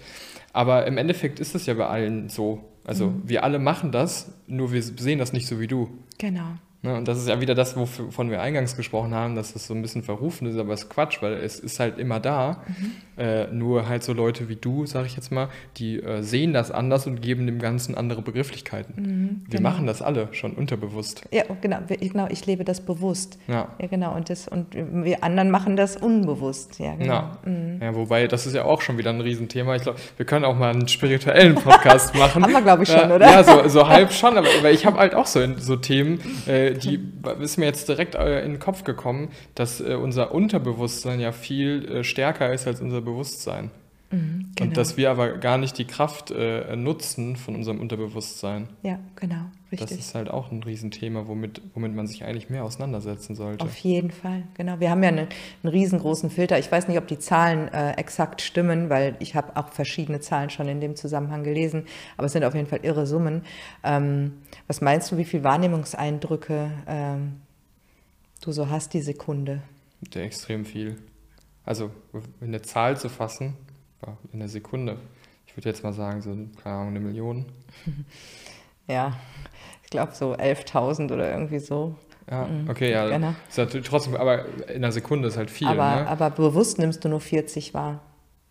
Aber im Endeffekt ist es ja bei allen so. Also wir alle machen das, nur wir sehen das nicht so wie du. Genau. Ne, und das ist ja wieder das, wovon wir eingangs gesprochen haben, dass das so ein bisschen verrufen ist, aber es ist Quatsch, weil es ist halt immer da. Äh, nur halt so Leute wie du, sag ich jetzt mal, die äh, sehen das anders und geben dem Ganzen andere Begrifflichkeiten. wir genau. machen das alle schon unterbewusst. Ja, genau, genau, ich lebe das bewusst. Ja. Ja, genau. Und, das, und wir anderen machen das unbewusst. Ja, genau. Ja. ja, wobei das ist ja auch schon wieder ein Riesenthema. Ich glaube, wir können auch mal einen spirituellen Podcast machen. Haben wir, glaub ich, schon, oder? Ja, so, so halb schon, aber, aber ich habe halt auch so, so Themen, äh, die ist mir jetzt direkt äh, in den Kopf gekommen, dass äh, unser Unterbewusstsein ja viel äh, stärker ist als unser Bewusstsein. Genau. Und dass wir aber gar nicht die Kraft äh, nutzen von unserem Unterbewusstsein. Ja, genau. Das Richtig. ist halt auch ein Riesenthema, womit, womit man sich eigentlich mehr auseinandersetzen sollte. Auf jeden Fall, genau. Wir haben ja eine, einen riesengroßen Filter. Ich weiß nicht, ob die Zahlen äh, exakt stimmen, weil ich habe auch verschiedene Zahlen schon in dem Zusammenhang gelesen, aber es sind auf jeden Fall irre Summen. Ähm, was meinst du, wie viele Wahrnehmungseindrücke ähm, du so hast die Sekunde? Ja, extrem viel. Also in eine Zahl zu fassen, in einer Sekunde. Ich würde jetzt mal sagen, so, keine Ahnung, eine Million. Ja, ich glaube so 11.000 oder irgendwie so. Ja, okay, ja. Ist natürlich trotzdem, aber in einer Sekunde ist halt viel, aber, ne? aber bewusst nimmst du nur 40 wahr.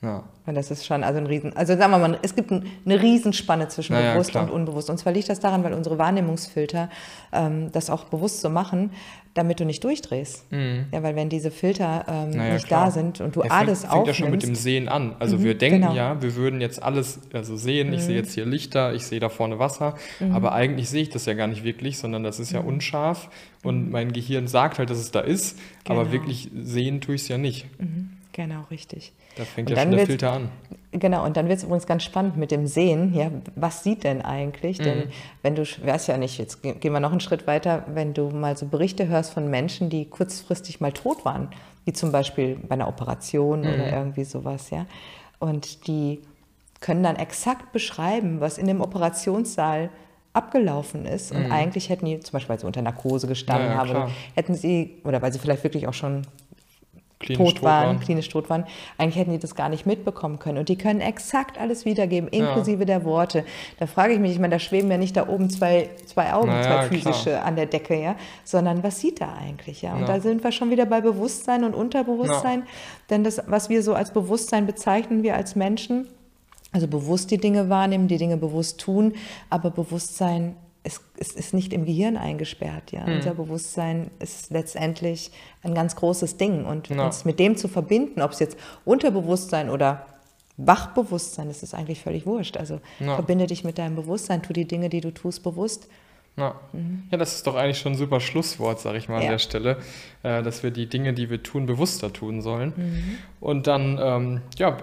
Ja. Und das ist schon also ein Riesen, also sagen wir mal, es gibt ein, eine Riesenspanne zwischen Na ja, bewusst klar. und unbewusst. Und zwar liegt das daran, weil unsere Wahrnehmungsfilter ähm, das auch bewusst so machen, damit du nicht durchdrehst. Ja, weil wenn diese Filter ähm, Naja, nicht Mhm. klar. da sind und du Ja, alles fängt, fängt ja schon mit dem Sehen an. Also wir denken genau. ja, wir würden jetzt alles also sehen. Ich sehe Mhm. jetzt hier Lichter, ich sehe da vorne Wasser, aber eigentlich sehe ich das ja gar nicht wirklich, sondern das ist ja unscharf und mein Gehirn sagt halt, dass es da ist, aber Mhm. Genau. wirklich sehen tue ich es ja nicht. Genau, richtig. Da fängt Und ja dann schon der Filter an. Genau, und dann wird es übrigens ganz spannend mit dem Sehen. Ja, was sieht denn eigentlich? Denn wenn du, weiß ja nicht, jetzt ge- gehen wir noch einen Schritt weiter, wenn du mal so Berichte hörst von Menschen, die kurzfristig mal tot waren, wie zum Beispiel bei einer Operation oder irgendwie sowas, ja, und die können dann exakt beschreiben, was in dem Operationssaal abgelaufen ist. Und eigentlich hätten die, zum Beispiel weil sie unter Narkose gestanden Ja, ja, haben, hätten sie, oder weil sie vielleicht wirklich auch schon klinisch tot, waren, waren, klinisch tot waren, eigentlich hätten die das gar nicht mitbekommen können. Und die können exakt alles wiedergeben, inklusive ja. der Worte. Da frage ich mich, ich meine, da schweben ja nicht da oben zwei, zwei Augen, naja, zwei physische klar. an der Decke, ja, sondern was sieht da eigentlich, ja? Und ja. da sind wir schon wieder bei Bewusstsein und Unterbewusstsein. Ja. Denn das, was wir so als Bewusstsein bezeichnen, wir als Menschen, also bewusst die Dinge wahrnehmen, die Dinge bewusst tun, aber Bewusstsein es, es ist nicht im Gehirn eingesperrt. Ja? Mhm. Unser Bewusstsein ist letztendlich ein ganz großes Ding. Und ja. uns mit dem zu verbinden, ob es jetzt Unterbewusstsein oder Wachbewusstsein ist, ist eigentlich völlig wurscht. Also ja. verbinde dich mit deinem Bewusstsein, tu die Dinge, die du tust, bewusst. Ja. Mhm. ja, das ist doch eigentlich schon ein super Schlusswort, sage ich mal ja. an der Stelle, äh, dass wir die Dinge, die wir tun, bewusster tun sollen. Mhm. Und dann, ähm, ja,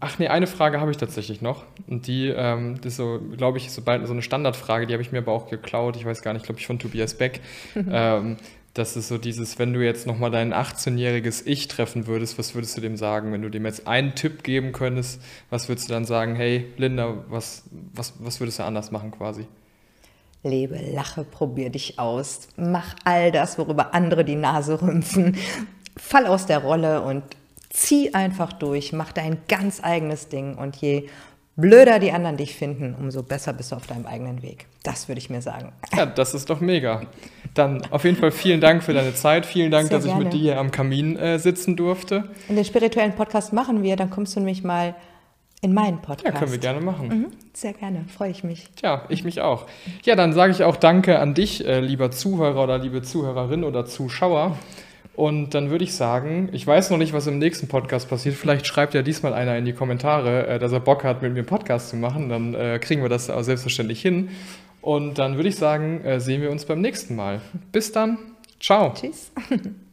ach nee, eine Frage habe ich tatsächlich noch. Und die, ähm, das ist so, glaube ich, so, bald so eine Standardfrage, die habe ich mir aber auch geklaut. Ich weiß gar nicht, glaube ich, von Tobias Beck. ähm, das ist so dieses, wenn du jetzt nochmal dein 18-jähriges Ich treffen würdest, was würdest du dem sagen? Wenn du dem jetzt einen Tipp geben könntest, was würdest du dann sagen? Hey, Linda, was, was, was würdest du anders machen quasi? Lebe, lache, probier dich aus, mach all das, worüber andere die Nase rümpfen, fall aus der Rolle und zieh einfach durch, mach dein ganz eigenes Ding und je blöder die anderen dich finden, umso besser bist du auf deinem eigenen Weg. Das würde ich mir sagen. Ja, das ist doch mega. Dann auf jeden Fall vielen Dank für deine Zeit. Vielen Dank, Sehr dass gerne. ich mit dir hier am Kamin äh, sitzen durfte. Und den spirituellen Podcast machen wir, dann kommst du nämlich mal in meinen Podcast. Ja, können wir gerne machen. Mhm, sehr gerne, freue ich mich. Ja, ich mich auch. Ja, dann sage ich auch Danke an dich, äh, lieber Zuhörer oder liebe Zuhörerin oder Zuschauer. Und dann würde ich sagen, ich weiß noch nicht, was im nächsten Podcast passiert. Vielleicht schreibt ja diesmal einer in die Kommentare, äh, dass er Bock hat, mit mir einen Podcast zu machen. Dann äh, kriegen wir das auch selbstverständlich hin. Und dann würde ich sagen, äh, sehen wir uns beim nächsten Mal. Bis dann. Ciao. Tschüss.